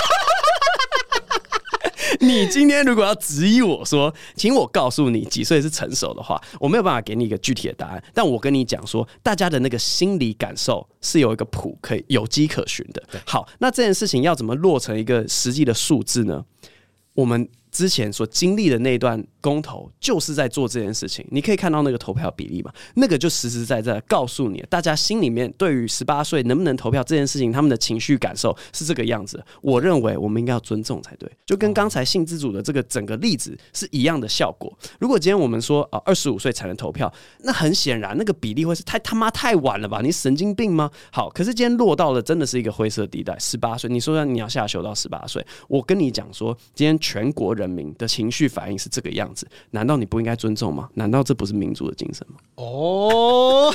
你今天如果要质疑我说，请我告诉你几岁是成熟的话，我没有办法给你一个具体的答案。但我跟你讲说，大家的那个心理感受是有一个谱可以有迹可循的。好，那这件事情要怎么落成一个实际的数字呢？我们。之前所经历的那一段公投，就是在做这件事情。你可以看到那个投票比例嘛？那个就实实在在告诉你，大家心里面对于十八岁能不能投票这件事情，他们的情绪感受是这个样子。我认为我们应该要尊重才对，就跟刚才性自主的这个整个例子是一样的效果。如果今天我们说啊，二十五岁才能投票，那很显然那个比例会是太他妈太晚了吧？你神经病吗？好，可是今天落到了真的是一个灰色地带，十八岁，你说你要下修到十八岁，我跟你讲说，今天全国。人民的情绪反应是这个样子，难道你不应该尊重吗？难道这不是民主的精神吗？哦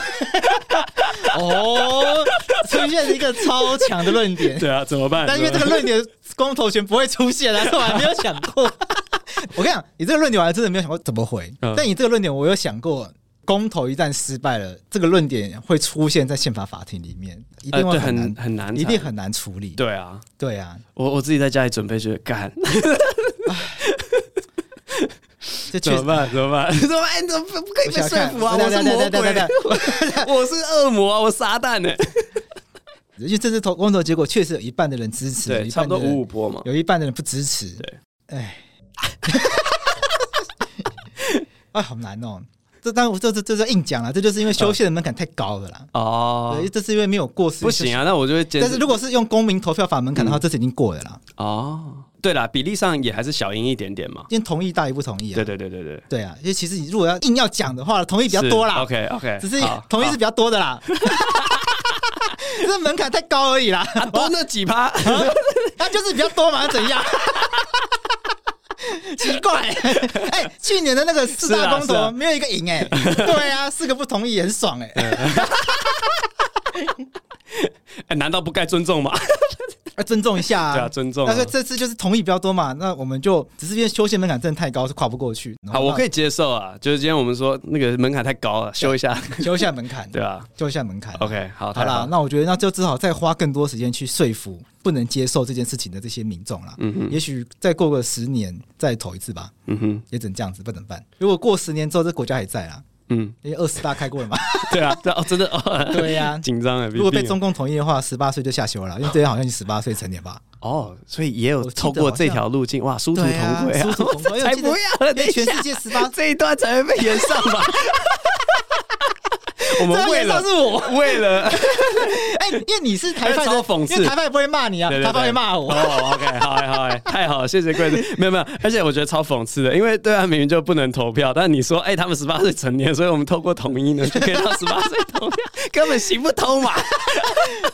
哦，出现了一个超强的论点，对啊，怎么办？但因为这个论点，光头权不会出现啊，我还没有想过。我跟你讲，你这个论点我还真的没有想过怎么回。嗯、但你这个论点，我有想过。公投一旦失败了，这个论点会出现在宪法法庭里面，一定会很难、呃、很，很难，一定很难处理。对啊，对啊，我我自己在家里准备去干，这怎么办？怎么办？怎么办？你怎么不可以被说服啊？我是魔鬼，我是恶魔啊！我撒旦呢？因为这次投公投结果确实有一半的人支持，对，差不多五五波嘛，有一半的人不支持。对，哎，啊，好难哦。这当这这这是硬讲了，这就是因为修宪的门槛太高了啦。哦，对，这是因为没有过。不行啊，那我就会。但是如果是用公民投票法门槛的话，这次已经过了啦。哦，对啦，比例上也还是小赢一点点嘛。因为同意大于不同意啊。对对对对对。对啊，因为其实你如果要硬要讲的话，同意比较多啦。OK OK，只是同意是比较多的啦。这 门槛太高而已啦，多那几趴，那就是比较多嘛，怎样？奇怪，哎、欸，去年的那个四大公投没有一个赢哎、对啊，四个不同意也很爽哎、欸，哎、欸，难道不该尊重吗？要尊重一下啊，对啊，尊重。但是这次就是同意比较多嘛，那我们就只是因为修宪门槛真的太高，是跨不过去。好，我可以接受啊，就是今天我们说那个门槛太高了，修一下，修一下门槛，对啊，修一下门槛。OK，好，好了，那我觉得那就只好再花更多时间去说服不能接受这件事情的这些民众了。嗯哼，也许再过个十年再投一次吧。嗯哼，也只能这样子，不能办。如果过十年之后这国家还在啊。嗯，因为二十大开过了嘛？对啊，对哦，真的哦，对呀，紧张啊。如果被中共同意的话，十八岁就下修了，因为这边好像你十八岁成年吧？哦，所以也有透过这条路径，哇，殊途同归啊！才不要了，等全世界十八这一段才会被延上吧？我们为了是我 为了，哎，因为你是台派的 讽刺，因为台派不会骂你啊，台派会骂我。哦，OK，好哎，好哎，太好了，谢谢贵子。没有没有，而且我觉得超讽刺的，因为对岸明明就不能投票，但你说哎，他们十八岁成年，所以我们透过统一呢就可以让十八岁投票，根本行不通嘛。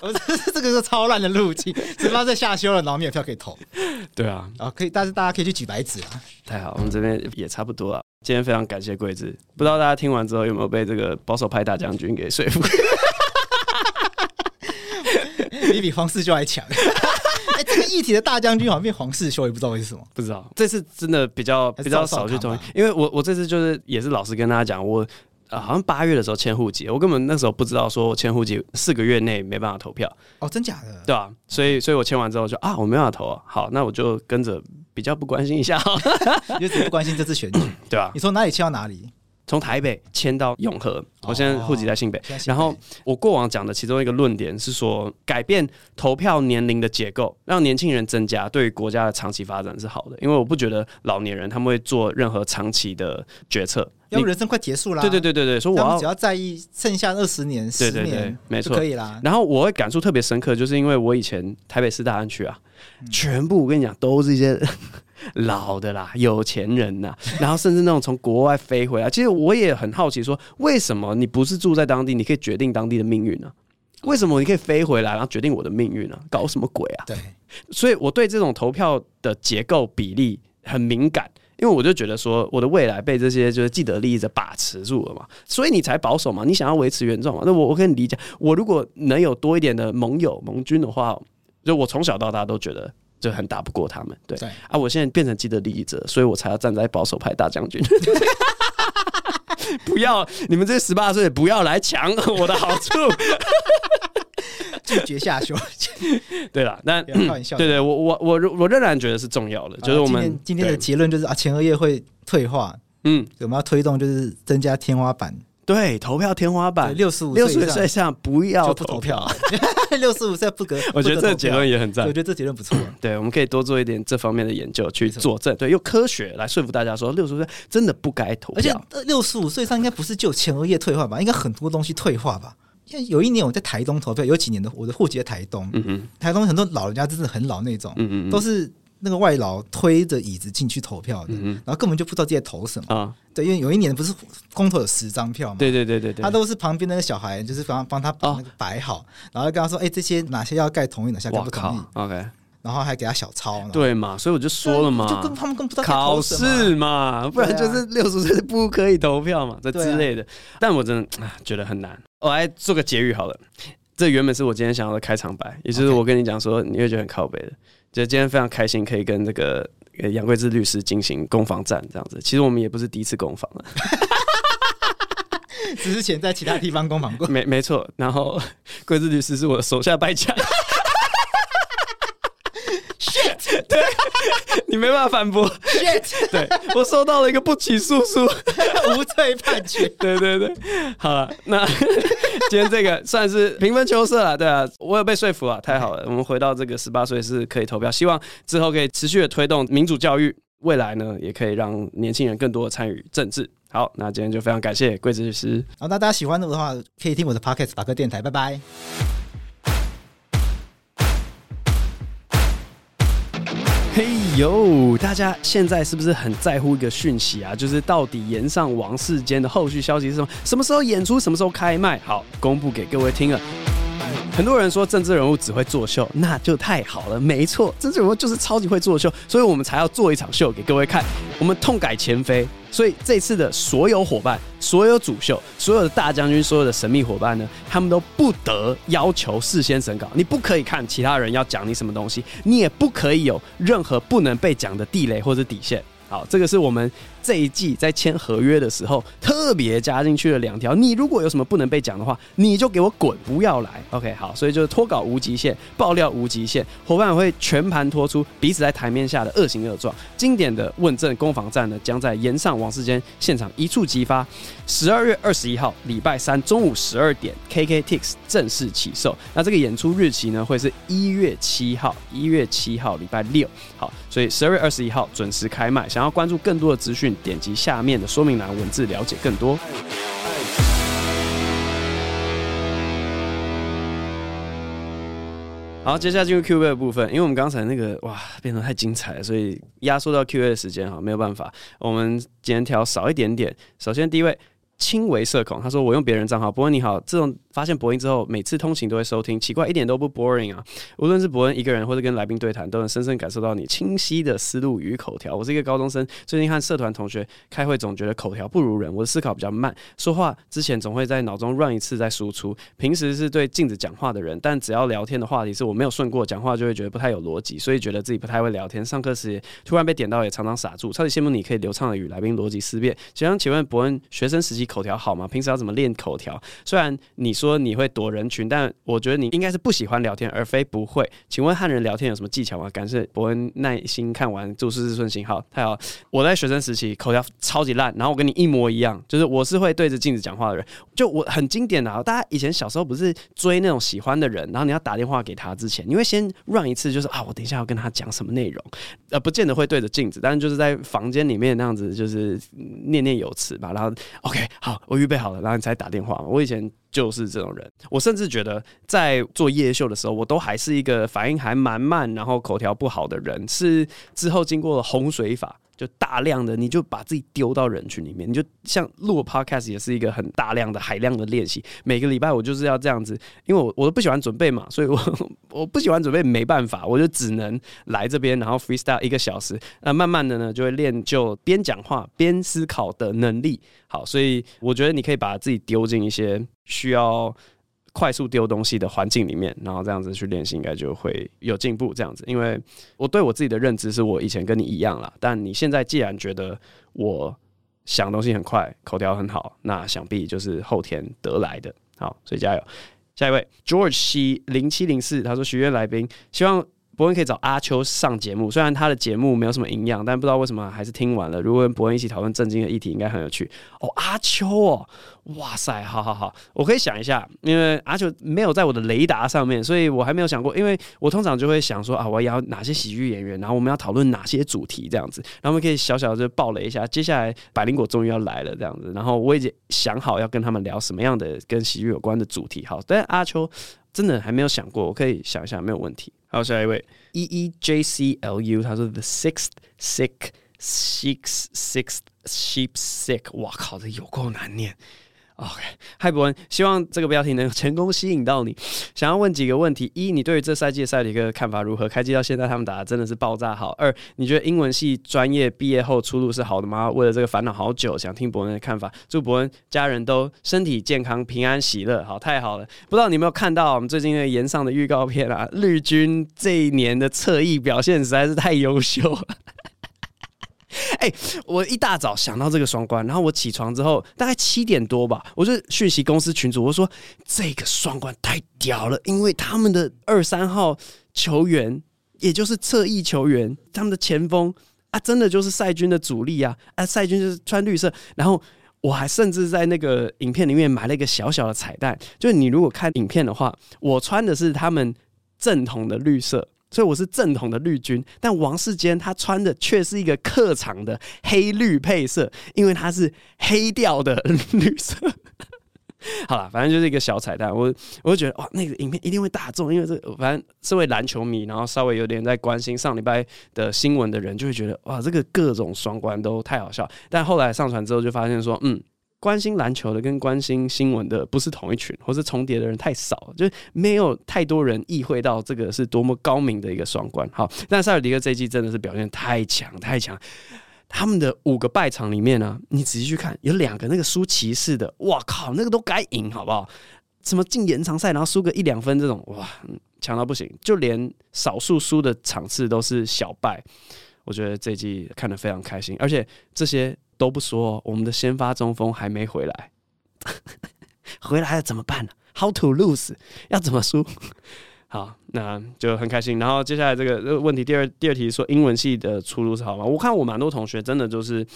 我这这个是超烂的路径，十八岁下修了，然后没有票可以投。对啊，然后可以，但是大家可以去举白纸啊。太好，我们这边也差不多了。今天非常感谢贵子，不知道大家听完之后有没有被这个保守派大将军给说服？你比黄世修还强。哎，这个议题的大将军好像变黄世修，也不知道为什么。不知道，这次真的比较比较少去同意，因为我我这次就是也是老实跟大家讲我。啊，好像八月的时候迁户籍，我根本那时候不知道说我迁户籍四个月内没办法投票。哦，真假的？对啊，所以，所以我签完之后就啊，我没办法投啊。好，那我就跟着比较不关心一下，你就只不关心这次选举，对啊，你从哪里迁到哪里？从台北迁到永和，我现在户籍在新北。然后我过往讲的其中一个论点是说，改变投票年龄的结构，让年轻人增加，对于国家的长期发展是好的。因为我不觉得老年人他们会做任何长期的决策。因为人生快结束了，对对对对对，所以我要只要在意剩下二十年、十年，没错，可以啦。然后我会感触特别深刻，就是因为我以前台北市大安区啊，全部我跟你讲都是一些。老的啦，有钱人呐，然后甚至那种从国外飞回来，其实我也很好奇，说为什么你不是住在当地，你可以决定当地的命运呢？为什么你可以飞回来，然后决定我的命运呢？搞什么鬼啊？对，所以我对这种投票的结构比例很敏感，因为我就觉得说，我的未来被这些就是既得利益者把持住了嘛，所以你才保守嘛，你想要维持原状嘛？那我我可以理解，我如果能有多一点的盟友盟军的话，就我从小到大都觉得。就很打不过他们，对，对啊，我现在变成既得利益者，所以我才要站在保守派大将军。不要，你们这些十八岁不要来抢我的好处，拒绝下修。对了，那对对，我我我我仍然觉得是重要的，就是我们今天，今天的结论就是啊，前额叶会退化，嗯，我们要推动就是增加天花板。对，投票天花板，六十五六十岁以上不要不投票，六十五岁不可。我觉得这个结论也很赞，我觉得这结论不错。对，我们可以多做一点这方面的研究去佐证，对，用科学来说服大家说六十五岁真的不该投票。而且六十五岁以上应该不是就前额叶退化吧？应该很多东西退化吧？因为有一年我在台东投票，有几年的我的户籍在台东，嗯嗯，台东很多老人家真的很老那种，嗯嗯，都是。那个外劳推着椅子进去投票的，然后根本就不知道自己在投什么啊。对，因为有一年不是公投有十张票嘛，对对对对对，他都是旁边那个小孩，就是帮帮他把那个摆好，然后跟他说：“哎，这些哪些要盖同意，哪些盖不同意。”OK，然后还给他小抄。对嘛，所以我就说了嘛，就跟他们更不知道考试嘛，不然就是六十岁不可以投票嘛，这之类的。但我真的觉得很难。我来做个结语好了，这原本是我今天想要的开场白，也就是我跟你讲说，你会觉得很靠北的。就今天非常开心，可以跟这个杨贵枝律师进行攻防战，这样子。其实我们也不是第一次攻防了，只是前在其他地方攻防过。没没错，然后 贵枝律师是我的手下败将。对，你没办法反驳。Shit，对，我收到了一个不起诉书，无罪判决。对对对，好了，那今天这个算是平分秋色了，对啊，我有被说服了，太好了。我们回到这个十八岁是可以投票，希望之后可以持续的推动民主教育，未来呢也可以让年轻人更多的参与政治。好，那今天就非常感谢桂子律师。好，那大家喜欢的话，可以听我的 Podcast 法科电台，拜拜。嘿呦，大家现在是不是很在乎一个讯息啊？就是到底炎上王世坚的后续消息是什么？什么时候演出？什么时候开卖？好，公布给各位听了。很多人说政治人物只会作秀，那就太好了。没错，政治人物就是超级会作秀，所以我们才要做一场秀给各位看。我们痛改前非，所以这次的所有伙伴、所有主秀、所有的大将军、所有的神秘伙伴呢，他们都不得要求事先审稿。你不可以看其他人要讲你什么东西，你也不可以有任何不能被讲的地雷或者底线。好，这个是我们。这一季在签合约的时候，特别加进去了两条。你如果有什么不能被讲的话，你就给我滚，不要来。OK，好，所以就是脱稿无极限，爆料无极限，伙伴会全盘托出彼此在台面下的恶行恶状。经典的问政攻防战呢，将在炎上王世坚现场一触即发。十二月二十一号，礼拜三中午十二点，KKTIX 正式起售。那这个演出日期呢，会是一月七号，一月七号礼拜六。好，所以十二月二十一号准时开卖。想要关注更多的资讯。点击下面的说明栏文字了解更多。好，接下来进入 QV 的部分，因为我们刚才那个哇变得太精彩了，所以压缩到 Q&A 的时间哈，没有办法，我们今天挑少一点点。首先第一位轻微社恐，他说我用别人账号，不过你好，这种发现博音之后，每次通勤都会收听，奇怪一点都不 boring 啊。无论是伯恩一个人，或者跟来宾对谈，都能深深感受到你清晰的思路与口条。我是一个高中生，最近和社团同学开会，总觉得口条不如人。我的思考比较慢，说话之前总会在脑中 run 一次再输出。平时是对镜子讲话的人，但只要聊天的话题是我没有顺过，讲话就会觉得不太有逻辑，所以觉得自己不太会聊天。上课时突然被点到，也常常傻住。超级羡慕你可以流畅的与来宾逻辑思辨。想请问伯恩，学生时期口条好吗？平时要怎么练口条？虽然你说说你会躲人群，但我觉得你应该是不喜欢聊天，而非不会。请问和人聊天有什么技巧吗？感谢伯恩耐心看完，祝事事顺心。好，太好。我在学生时期口条超级烂，然后我跟你一模一样，就是我是会对着镜子讲话的人。就我很经典的啊，大家以前小时候不是追那种喜欢的人，然后你要打电话给他之前，你会先 run 一次，就是啊，我等一下要跟他讲什么内容，呃，不见得会对着镜子，但是就是在房间里面那样子，就是念念有词吧。然后 OK，好，我预备好了。然后你才打电话。我以前就是这这种人，我甚至觉得在做夜秀的时候，我都还是一个反应还蛮慢，然后口条不好的人。是之后经过了洪水法。就大量的，你就把自己丢到人群里面，你就像录 podcast 也是一个很大量的海量的练习。每个礼拜我就是要这样子，因为我我都不喜欢准备嘛，所以我 我不喜欢准备，没办法，我就只能来这边，然后 freestyle 一个小时。那慢慢的呢，就会练就边讲话边思考的能力。好，所以我觉得你可以把自己丢进一些需要。快速丢东西的环境里面，然后这样子去练习，应该就会有进步。这样子，因为我对我自己的认知是我以前跟你一样啦，但你现在既然觉得我想东西很快，口条很好，那想必就是后天得来的。好，所以加油。下一位 George C 零七零四，他说许愿来宾希望。伯恩可以找阿秋上节目，虽然他的节目没有什么营养，但不知道为什么还是听完了。如果跟伯恩一起讨论正经的议题，应该很有趣哦。阿秋哦，哇塞，好好好，我可以想一下，因为阿秋没有在我的雷达上面，所以我还没有想过。因为我通常就会想说啊，我要哪些喜剧演员，然后我们要讨论哪些主题这样子，然后我们可以小小的就爆雷一下。接下来百灵果终于要来了这样子，然后我已经想好要跟他们聊什么样的跟喜剧有关的主题。好，但阿秋真的还没有想过，我可以想一下，没有问题。好，下一位 E E J C L U，他说 The sixth sick six sixth sheep sick，哇靠，这有够难念。OK，嗨，伯恩，希望这个标题能成功吸引到你。想要问几个问题：一，你对于这赛季的赛里克看法如何？开季到现在，他们打的真的是爆炸好。二，你觉得英文系专业毕业后出路是好的吗？为了这个烦恼好久，想听伯恩的看法。祝伯恩家人都身体健康、平安喜乐。好，太好了。不知道你有没有看到我们最近那个炎上的预告片啊？绿军这一年的侧翼表现实在是太优秀了。哎、我一大早想到这个双关，然后我起床之后大概七点多吧，我就讯息公司群主，我说这个双关太屌了，因为他们的二三号球员，也就是侧翼球员，他们的前锋啊，真的就是赛军的主力啊，啊，赛军就是穿绿色，然后我还甚至在那个影片里面埋了一个小小的彩蛋，就是你如果看影片的话，我穿的是他们正统的绿色。所以我是正统的绿军，但王世坚他穿的却是一个客场的黑绿配色，因为他是黑调的 绿色。好了，反正就是一个小彩蛋。我我就觉得哇，那个影片一定会大众，因为这反正身为篮球迷，然后稍微有点在关心上礼拜的新闻的人，就会觉得哇，这个各种双关都太好笑。但后来上传之后，就发现说，嗯。关心篮球的跟关心新闻的不是同一群，或是重叠的人太少，就是没有太多人意会到这个是多么高明的一个双关。好，但塞尔迪克这一季真的是表现太强太强，他们的五个败场里面呢、你仔细去看，有两个那个输骑士的，哇靠，那个都该赢好不好？什么进延长赛然后输个一两分这种，哇，强到不行，就连少数输的场次都是小败。我觉得这季看得非常开心，而且这些。都不说，我们的先发中锋还没回来，回来了怎么办呢？How to lose？要怎么输？好，那就很开心。然后接下来这个这个问题，第二第二题说英文系的出路是好吗？我看我蛮多同学真的就是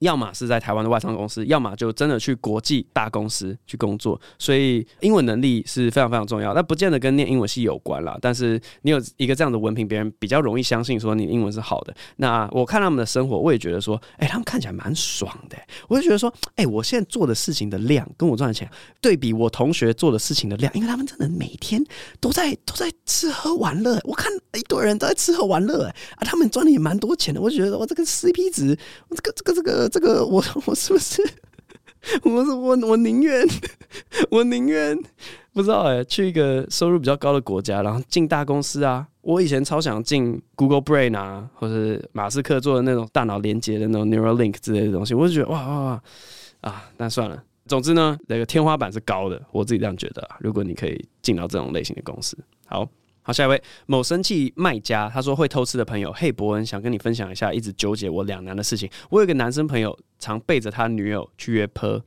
要么是在台湾的外商公司，要么就真的去国际大公司去工作。所以英文能力是非常非常重要，但不见得跟念英文系有关啦。但是你有一个这样的文凭，别人比较容易相信说你英文是好的。那我看他们的生活，我也觉得说，哎、他们看起来蛮爽的、我就觉得说，哎、我现在做的事情的量跟我赚的钱对比我同学做的事情的量，因为他们真的每天都在都在吃喝玩乐。我看一堆人都在吃喝玩乐，啊，他们赚的也蛮多钱的。我就觉得我这个 CP 值，我这个这个这个这个，我 我是不是？我是我我宁愿我宁愿不知道哎、去一个收入比较高的国家，然后进大公司啊。我以前超想进 Google Brain 啊，或者马斯克做的那种大脑连接的那种 Neuralink 之类的东西，我就觉得哇哇哇啊！那算了，总之呢，那个天花板是高的，我自己这样觉得。如果你可以进到这种类型的公司，好。好，下一位某生气卖家，他说会偷吃的朋友，嘿，伯恩想跟你分享一下一直纠结我两难的事情。我有个男生朋友，常背着他女友去约砲，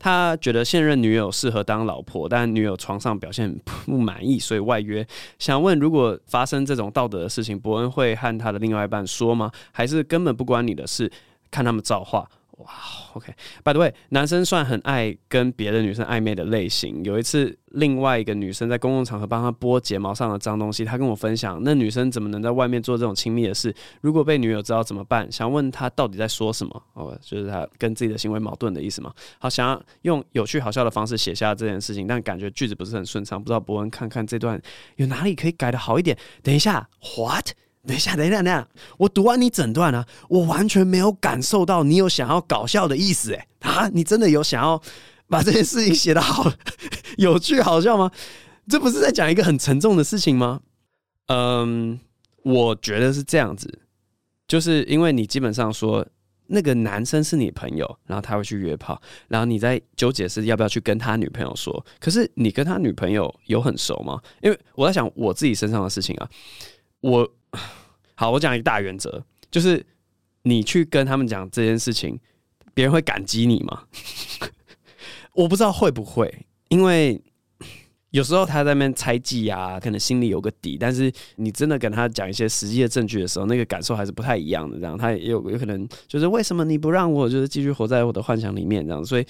他觉得现任女友适合当老婆，但女友床上表现不满意，所以外约。想问，如果发生这种道德的事情，伯恩会和他的另外一半说吗？还是根本不关你的事，看他们造化？哇，OK，By the way，男生算很爱跟别的女生暧昧的类型。有一次，另外一个女生在公共场合帮他拨睫毛上的脏东西，他跟我分享，那女生怎么能在外面做这种亲密的事？如果被女友知道怎么办？想问他到底在说什么？哦，就是他跟自己的行为矛盾的意思吗？好，想要用有趣好笑的方式写下这件事情，但感觉句子不是很顺畅，不知道博文看看这段有哪里可以改得好一点。等一下，What？等一下，等一下，等一下！我读完你整段啊，我完全没有感受到你有想要搞笑的意思，哎啊！你真的有想要把这件事情写得好 有趣好笑吗？这不是在讲一个很沉重的事情吗？嗯，我觉得是这样子，就是因为你基本上说那个男生是你朋友，然后他会去约炮，然后你在纠结是要不要去跟他女朋友说。可是你跟他女朋友有很熟吗？因为我在想我自己身上的事情啊，我。好，我讲一个大原则，就是你去跟他们讲这件事情，别人会感激你吗？我不知道会不会，因为有时候他在那边猜忌啊，可能心里有个底，但是你真的跟他讲一些实际的证据的时候，那个感受还是不太一样的。这样，他也有有可能就是为什么你不让我就是继续活在我的幻想里面这样，所以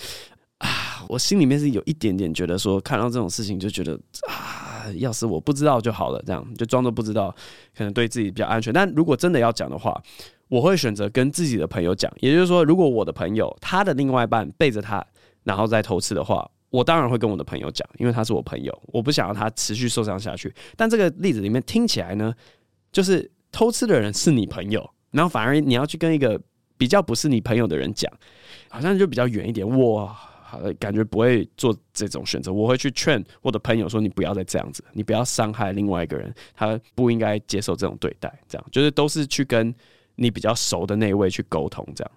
啊，我心里面是有一点点觉得说，看到这种事情就觉得啊。要是我不知道就好了，这样就装作不知道，可能对自己比较安全。但如果真的要讲的话，我会选择跟自己的朋友讲。也就是说，如果我的朋友他的另外一半背着他，然后再偷吃的话，我当然会跟我的朋友讲，因为他是我朋友，我不想让他持续受伤下去。但这个例子里面听起来呢，就是偷吃的人是你朋友，然后反而你要去跟一个比较不是你朋友的人讲，好像就比较远一点。哇！感觉不会做这种选择，我会去劝我的朋友说：“你不要再这样子，你不要伤害另外一个人，他不应该接受这种对待。”这样就是都是去跟你比较熟的那一位去沟通，这样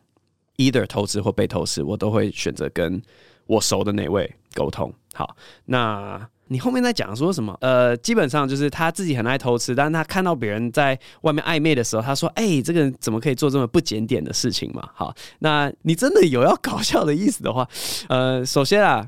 either 投资或被投资，我都会选择跟我熟的那位沟通。好，那。你后面在讲说什么？呃，基本上就是他自己很爱偷吃，但是他看到别人在外面暧昧的时候，他说：“哎、这个人怎么可以做这么不检点的事情嘛？”好，那你真的有要搞笑的意思的话，呃，首先啊。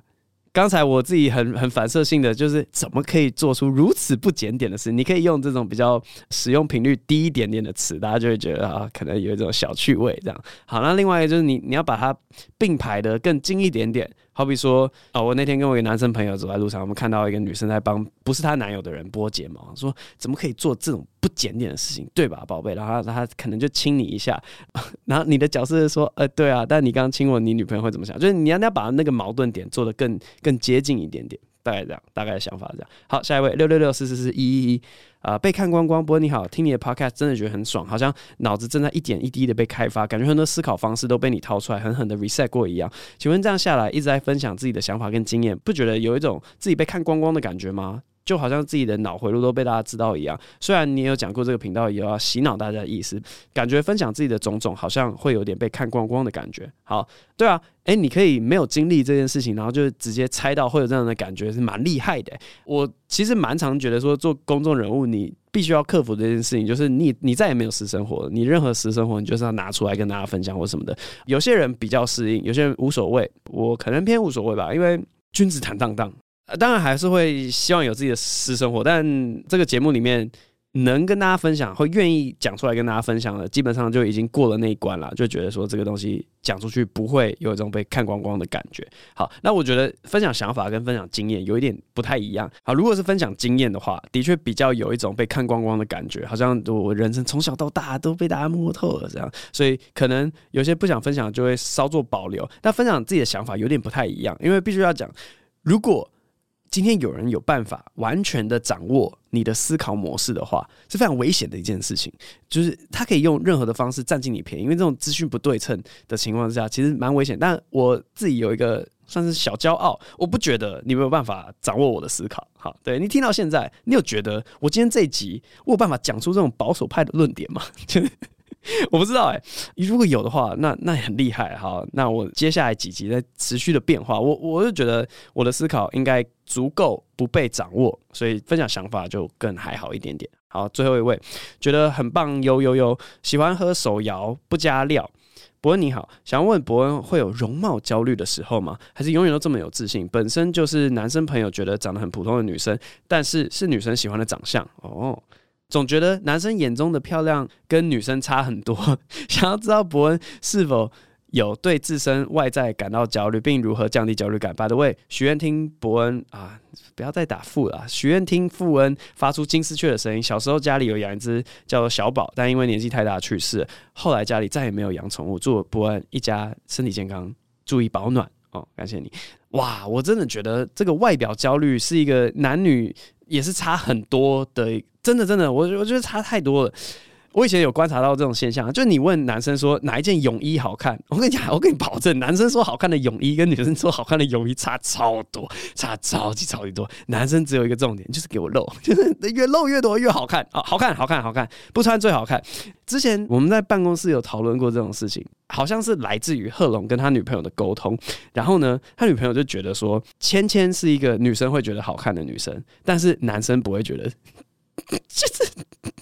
刚才我自己很很反射性的就是怎么可以做出如此不检点的事？你可以用这种比较使用频率低一点点的词，大家就会觉得啊，可能有一种小趣味这样。好，那另外一个就是你你要把它并排的更精一点点。好比说啊，我那天跟我一个男生朋友走在路上，我们看到一个女生在帮不是她男友的人拨睫毛，说怎么可以做这种不检点的事情，对吧，宝贝？然后他可能就亲你一下，然后你的角色是说，呃，对啊，但你刚刚亲我，你女朋友会怎么想？就是你要你要把那个矛盾点做得更更接近一点点。大概这样，大概的想法这样。好，下一位六六六四四四一一一啊，被看光光。不过你好，听你的 podcast 真的觉得很爽，好像脑子正在一点一滴的被开发，感觉很多思考方式都被你掏出来，狠狠的 reset 过一样。请问这样下来，一直在分享自己的想法跟经验，不觉得有一种自己被看光光的感觉吗？就好像自己的脑回路都被大家知道一样。虽然你也有讲过这个频道也要洗脑大家的意思，感觉分享自己的种种好像会有点被看光光的感觉。好，对啊，诶，你可以没有经历这件事情，然后就直接猜到会有这样的感觉，是蛮厉害的。我其实蛮常觉得说，做公众人物你必须要克服这件事情，就是你你再也没有私生活，你任何私生活你就是要拿出来跟大家分享或什么的。有些人比较适应，有些人无所谓，我可能偏无所谓吧，因为君子坦荡荡。当然还是会希望有自己的私生活，但这个节目里面能跟大家分享，会愿意讲出来跟大家分享的，基本上就已经过了那一关了，就觉得说这个东西讲出去不会有一种被看光光的感觉。好，那我觉得分享想法跟分享经验有一点不太一样。好，如果是分享经验的话，的确比较有一种被看光光的感觉，好像我人生从小到大都被大家摸透了这样，所以可能有些不想分享就会稍作保留。但分享自己的想法有点不太一样，因为必须要讲，如果。今天有人有办法完全的掌握你的思考模式的话，是非常危险的一件事情。就是他可以用任何的方式占尽你便宜，因为这种资讯不对称的情况下，其实蛮危险。但我自己有一个算是小骄傲，我不觉得你没有办法掌握我的思考。好，对，你听到现在，你有觉得我今天这一集我有办法讲出这种保守派的论点吗？我不知道哎、如果有的话，那那很厉害。好，那我接下来几集在持续的变化，我我就觉得我的思考应该足够不被掌握，所以分享想法就更还好一点点。好，最后一位觉得很棒，呦呦呦，喜欢喝手摇不加料。博恩你好，想问博恩会有容貌焦虑的时候吗？还是永远都这么有自信？本身就是男生朋友觉得长得很普通的女生，但是是女生喜欢的长相哦。总觉得男生眼中的漂亮跟女生差很多，想要知道伯恩是否有对自身外在感到焦虑，并如何降低焦虑感。By the way，许愿听伯恩啊，不要再打富了。许愿听富恩发出金丝雀的声音。小时候家里有养一只叫做小宝，但因为年纪太大去世。后来家里再也没有养宠物。祝伯恩一家身体健康，注意保暖哦。感谢你。哇，我真的觉得这个外表焦虑是一个男女也是差很多的。真的，真的，我我觉得差太多了。我以前有观察到这种现象，就是你问男生说哪一件泳衣好看，我跟你讲，我跟你保证，男生说好看的泳衣跟女生说好看的泳衣差超多，差超级超级多。男生只有一个重点，就是给我露，就是越露越多越好看啊，好看，好看，好看，不穿最好看。之前我们在办公室有讨论过这种事情，好像是来自于贺龙跟他女朋友的沟通。然后呢，他女朋友就觉得说，芊芊是一个女生会觉得好看的女生，但是男生不会觉得。就是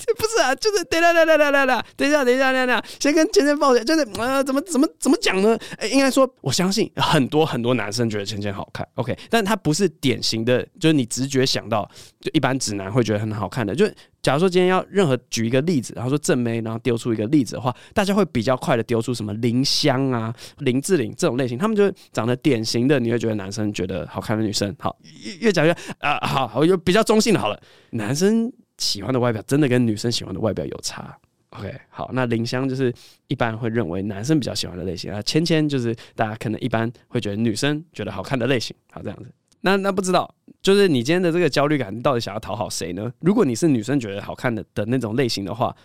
不是啊？就是等等等等等等等一下，等一下，等一下，先跟芊芊抱歉。就是呃，怎么怎么怎么讲呢？欸，应该说，我相信很多很多男生觉得芊芊好看，OK，但他不是典型的，就是你直觉想到，就一般直男会觉得很好看的。就假如说今天要任何举一个例子，然后说正妹，然后丢出一个例子的话，大家会比较快的丢出什么林香啊、林志玲这种类型，他们就长得典型的，你会觉得男生觉得好看的女生。好，越讲越啊，好，好，就比较中性的好了，男生。喜欢的外表真的跟女生喜欢的外表有差。OK，好，那林香就是一般会认为男生比较喜欢的类型啊，芊芊就是大家可能一般会觉得女生觉得好看的类型。好，这样子。那那不知道，就是你今天的这个焦虑感，你到底想要讨好谁呢？如果你是女生觉得好看的的那种类型的话，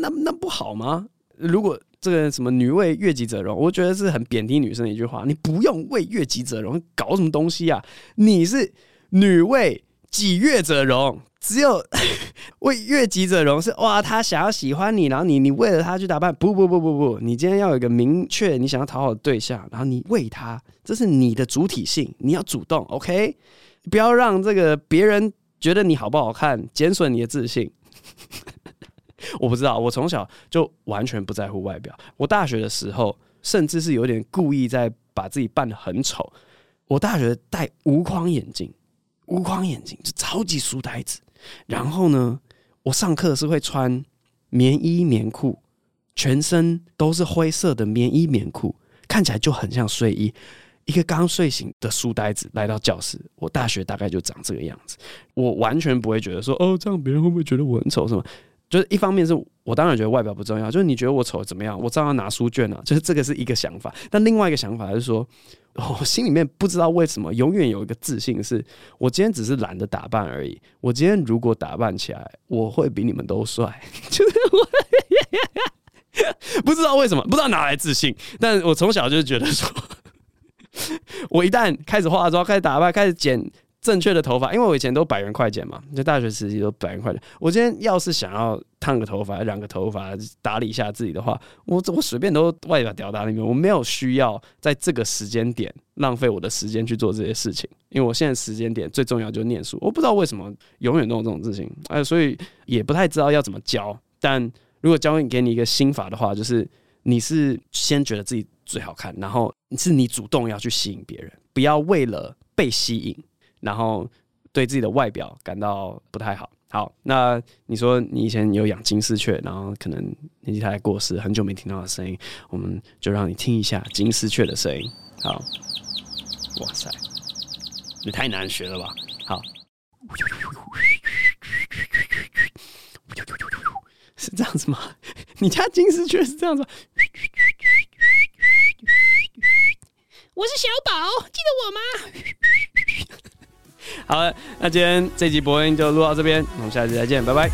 那那不好吗？如果这个什么女为悦己者容，我觉得是很贬低女生的一句话。你不用为悦己者容，搞什么东西啊？你是女为己悦者容。只有 为悦己者容是哇，他想要喜欢你，然后你你为了他去打扮，不不不不不，你今天要有一个明确你想要讨好的对象，然后你为他，这是你的主体性，你要主动，OK，不要让这个别人觉得你好不好看，减损你的自信。我不知道，我从小就完全不在乎外表，我大学的时候甚至是有点故意在把自己扮的很丑，我大学戴无框眼镜，无框眼镜就超级书呆子。然后呢，我上课是会穿棉衣棉裤，全身都是灰色的棉衣棉裤，看起来就很像睡衣。一个刚睡醒的书呆子来到教室，我大学大概就长这个样子。我完全不会觉得说，哦，这样别人会不会觉得我很丑？什么？就是一方面是我当然觉得外表不重要，就是你觉得我丑怎么样？我照样拿书卷啊。就是这个是一个想法。但另外一个想法是说。我心里面不知道为什么，永远有一个自信，是我今天只是懒得打扮而已。我今天如果打扮起来，我会比你们都帅。就是我 不知道为什么，不知道哪来自信，但我从小就觉得说，我一旦开始化妆、开始打扮、开始剪。正确的头发，因为我以前都百元快剪嘛，就大学时期都百元快剪。我今天要是想要烫个头发、染个头发、打理一下自己的话，我我随便都外表屌打里面，我没有需要在这个时间点浪费我的时间去做这些事情，因为我现在时间点最重要就是念书。我不知道为什么永远都有这种自信，哎，所以也不太知道要怎么教。但如果教给你一个心法的话，就是你是先觉得自己最好看，然后是你主动要去吸引别人，不要为了被吸引。然后对自己的外表感到不太好。好，那你说你以前有养金丝雀，然后可能年纪太过世，很久没听到的声音，我们就让你听一下金丝雀的声音。好，哇塞，你太难学了吧？好，是这样子吗？你家金丝雀是这样子？我是小宝，记得我吗？好了，那今天这集播音就录到这边，我们下期再见，拜拜。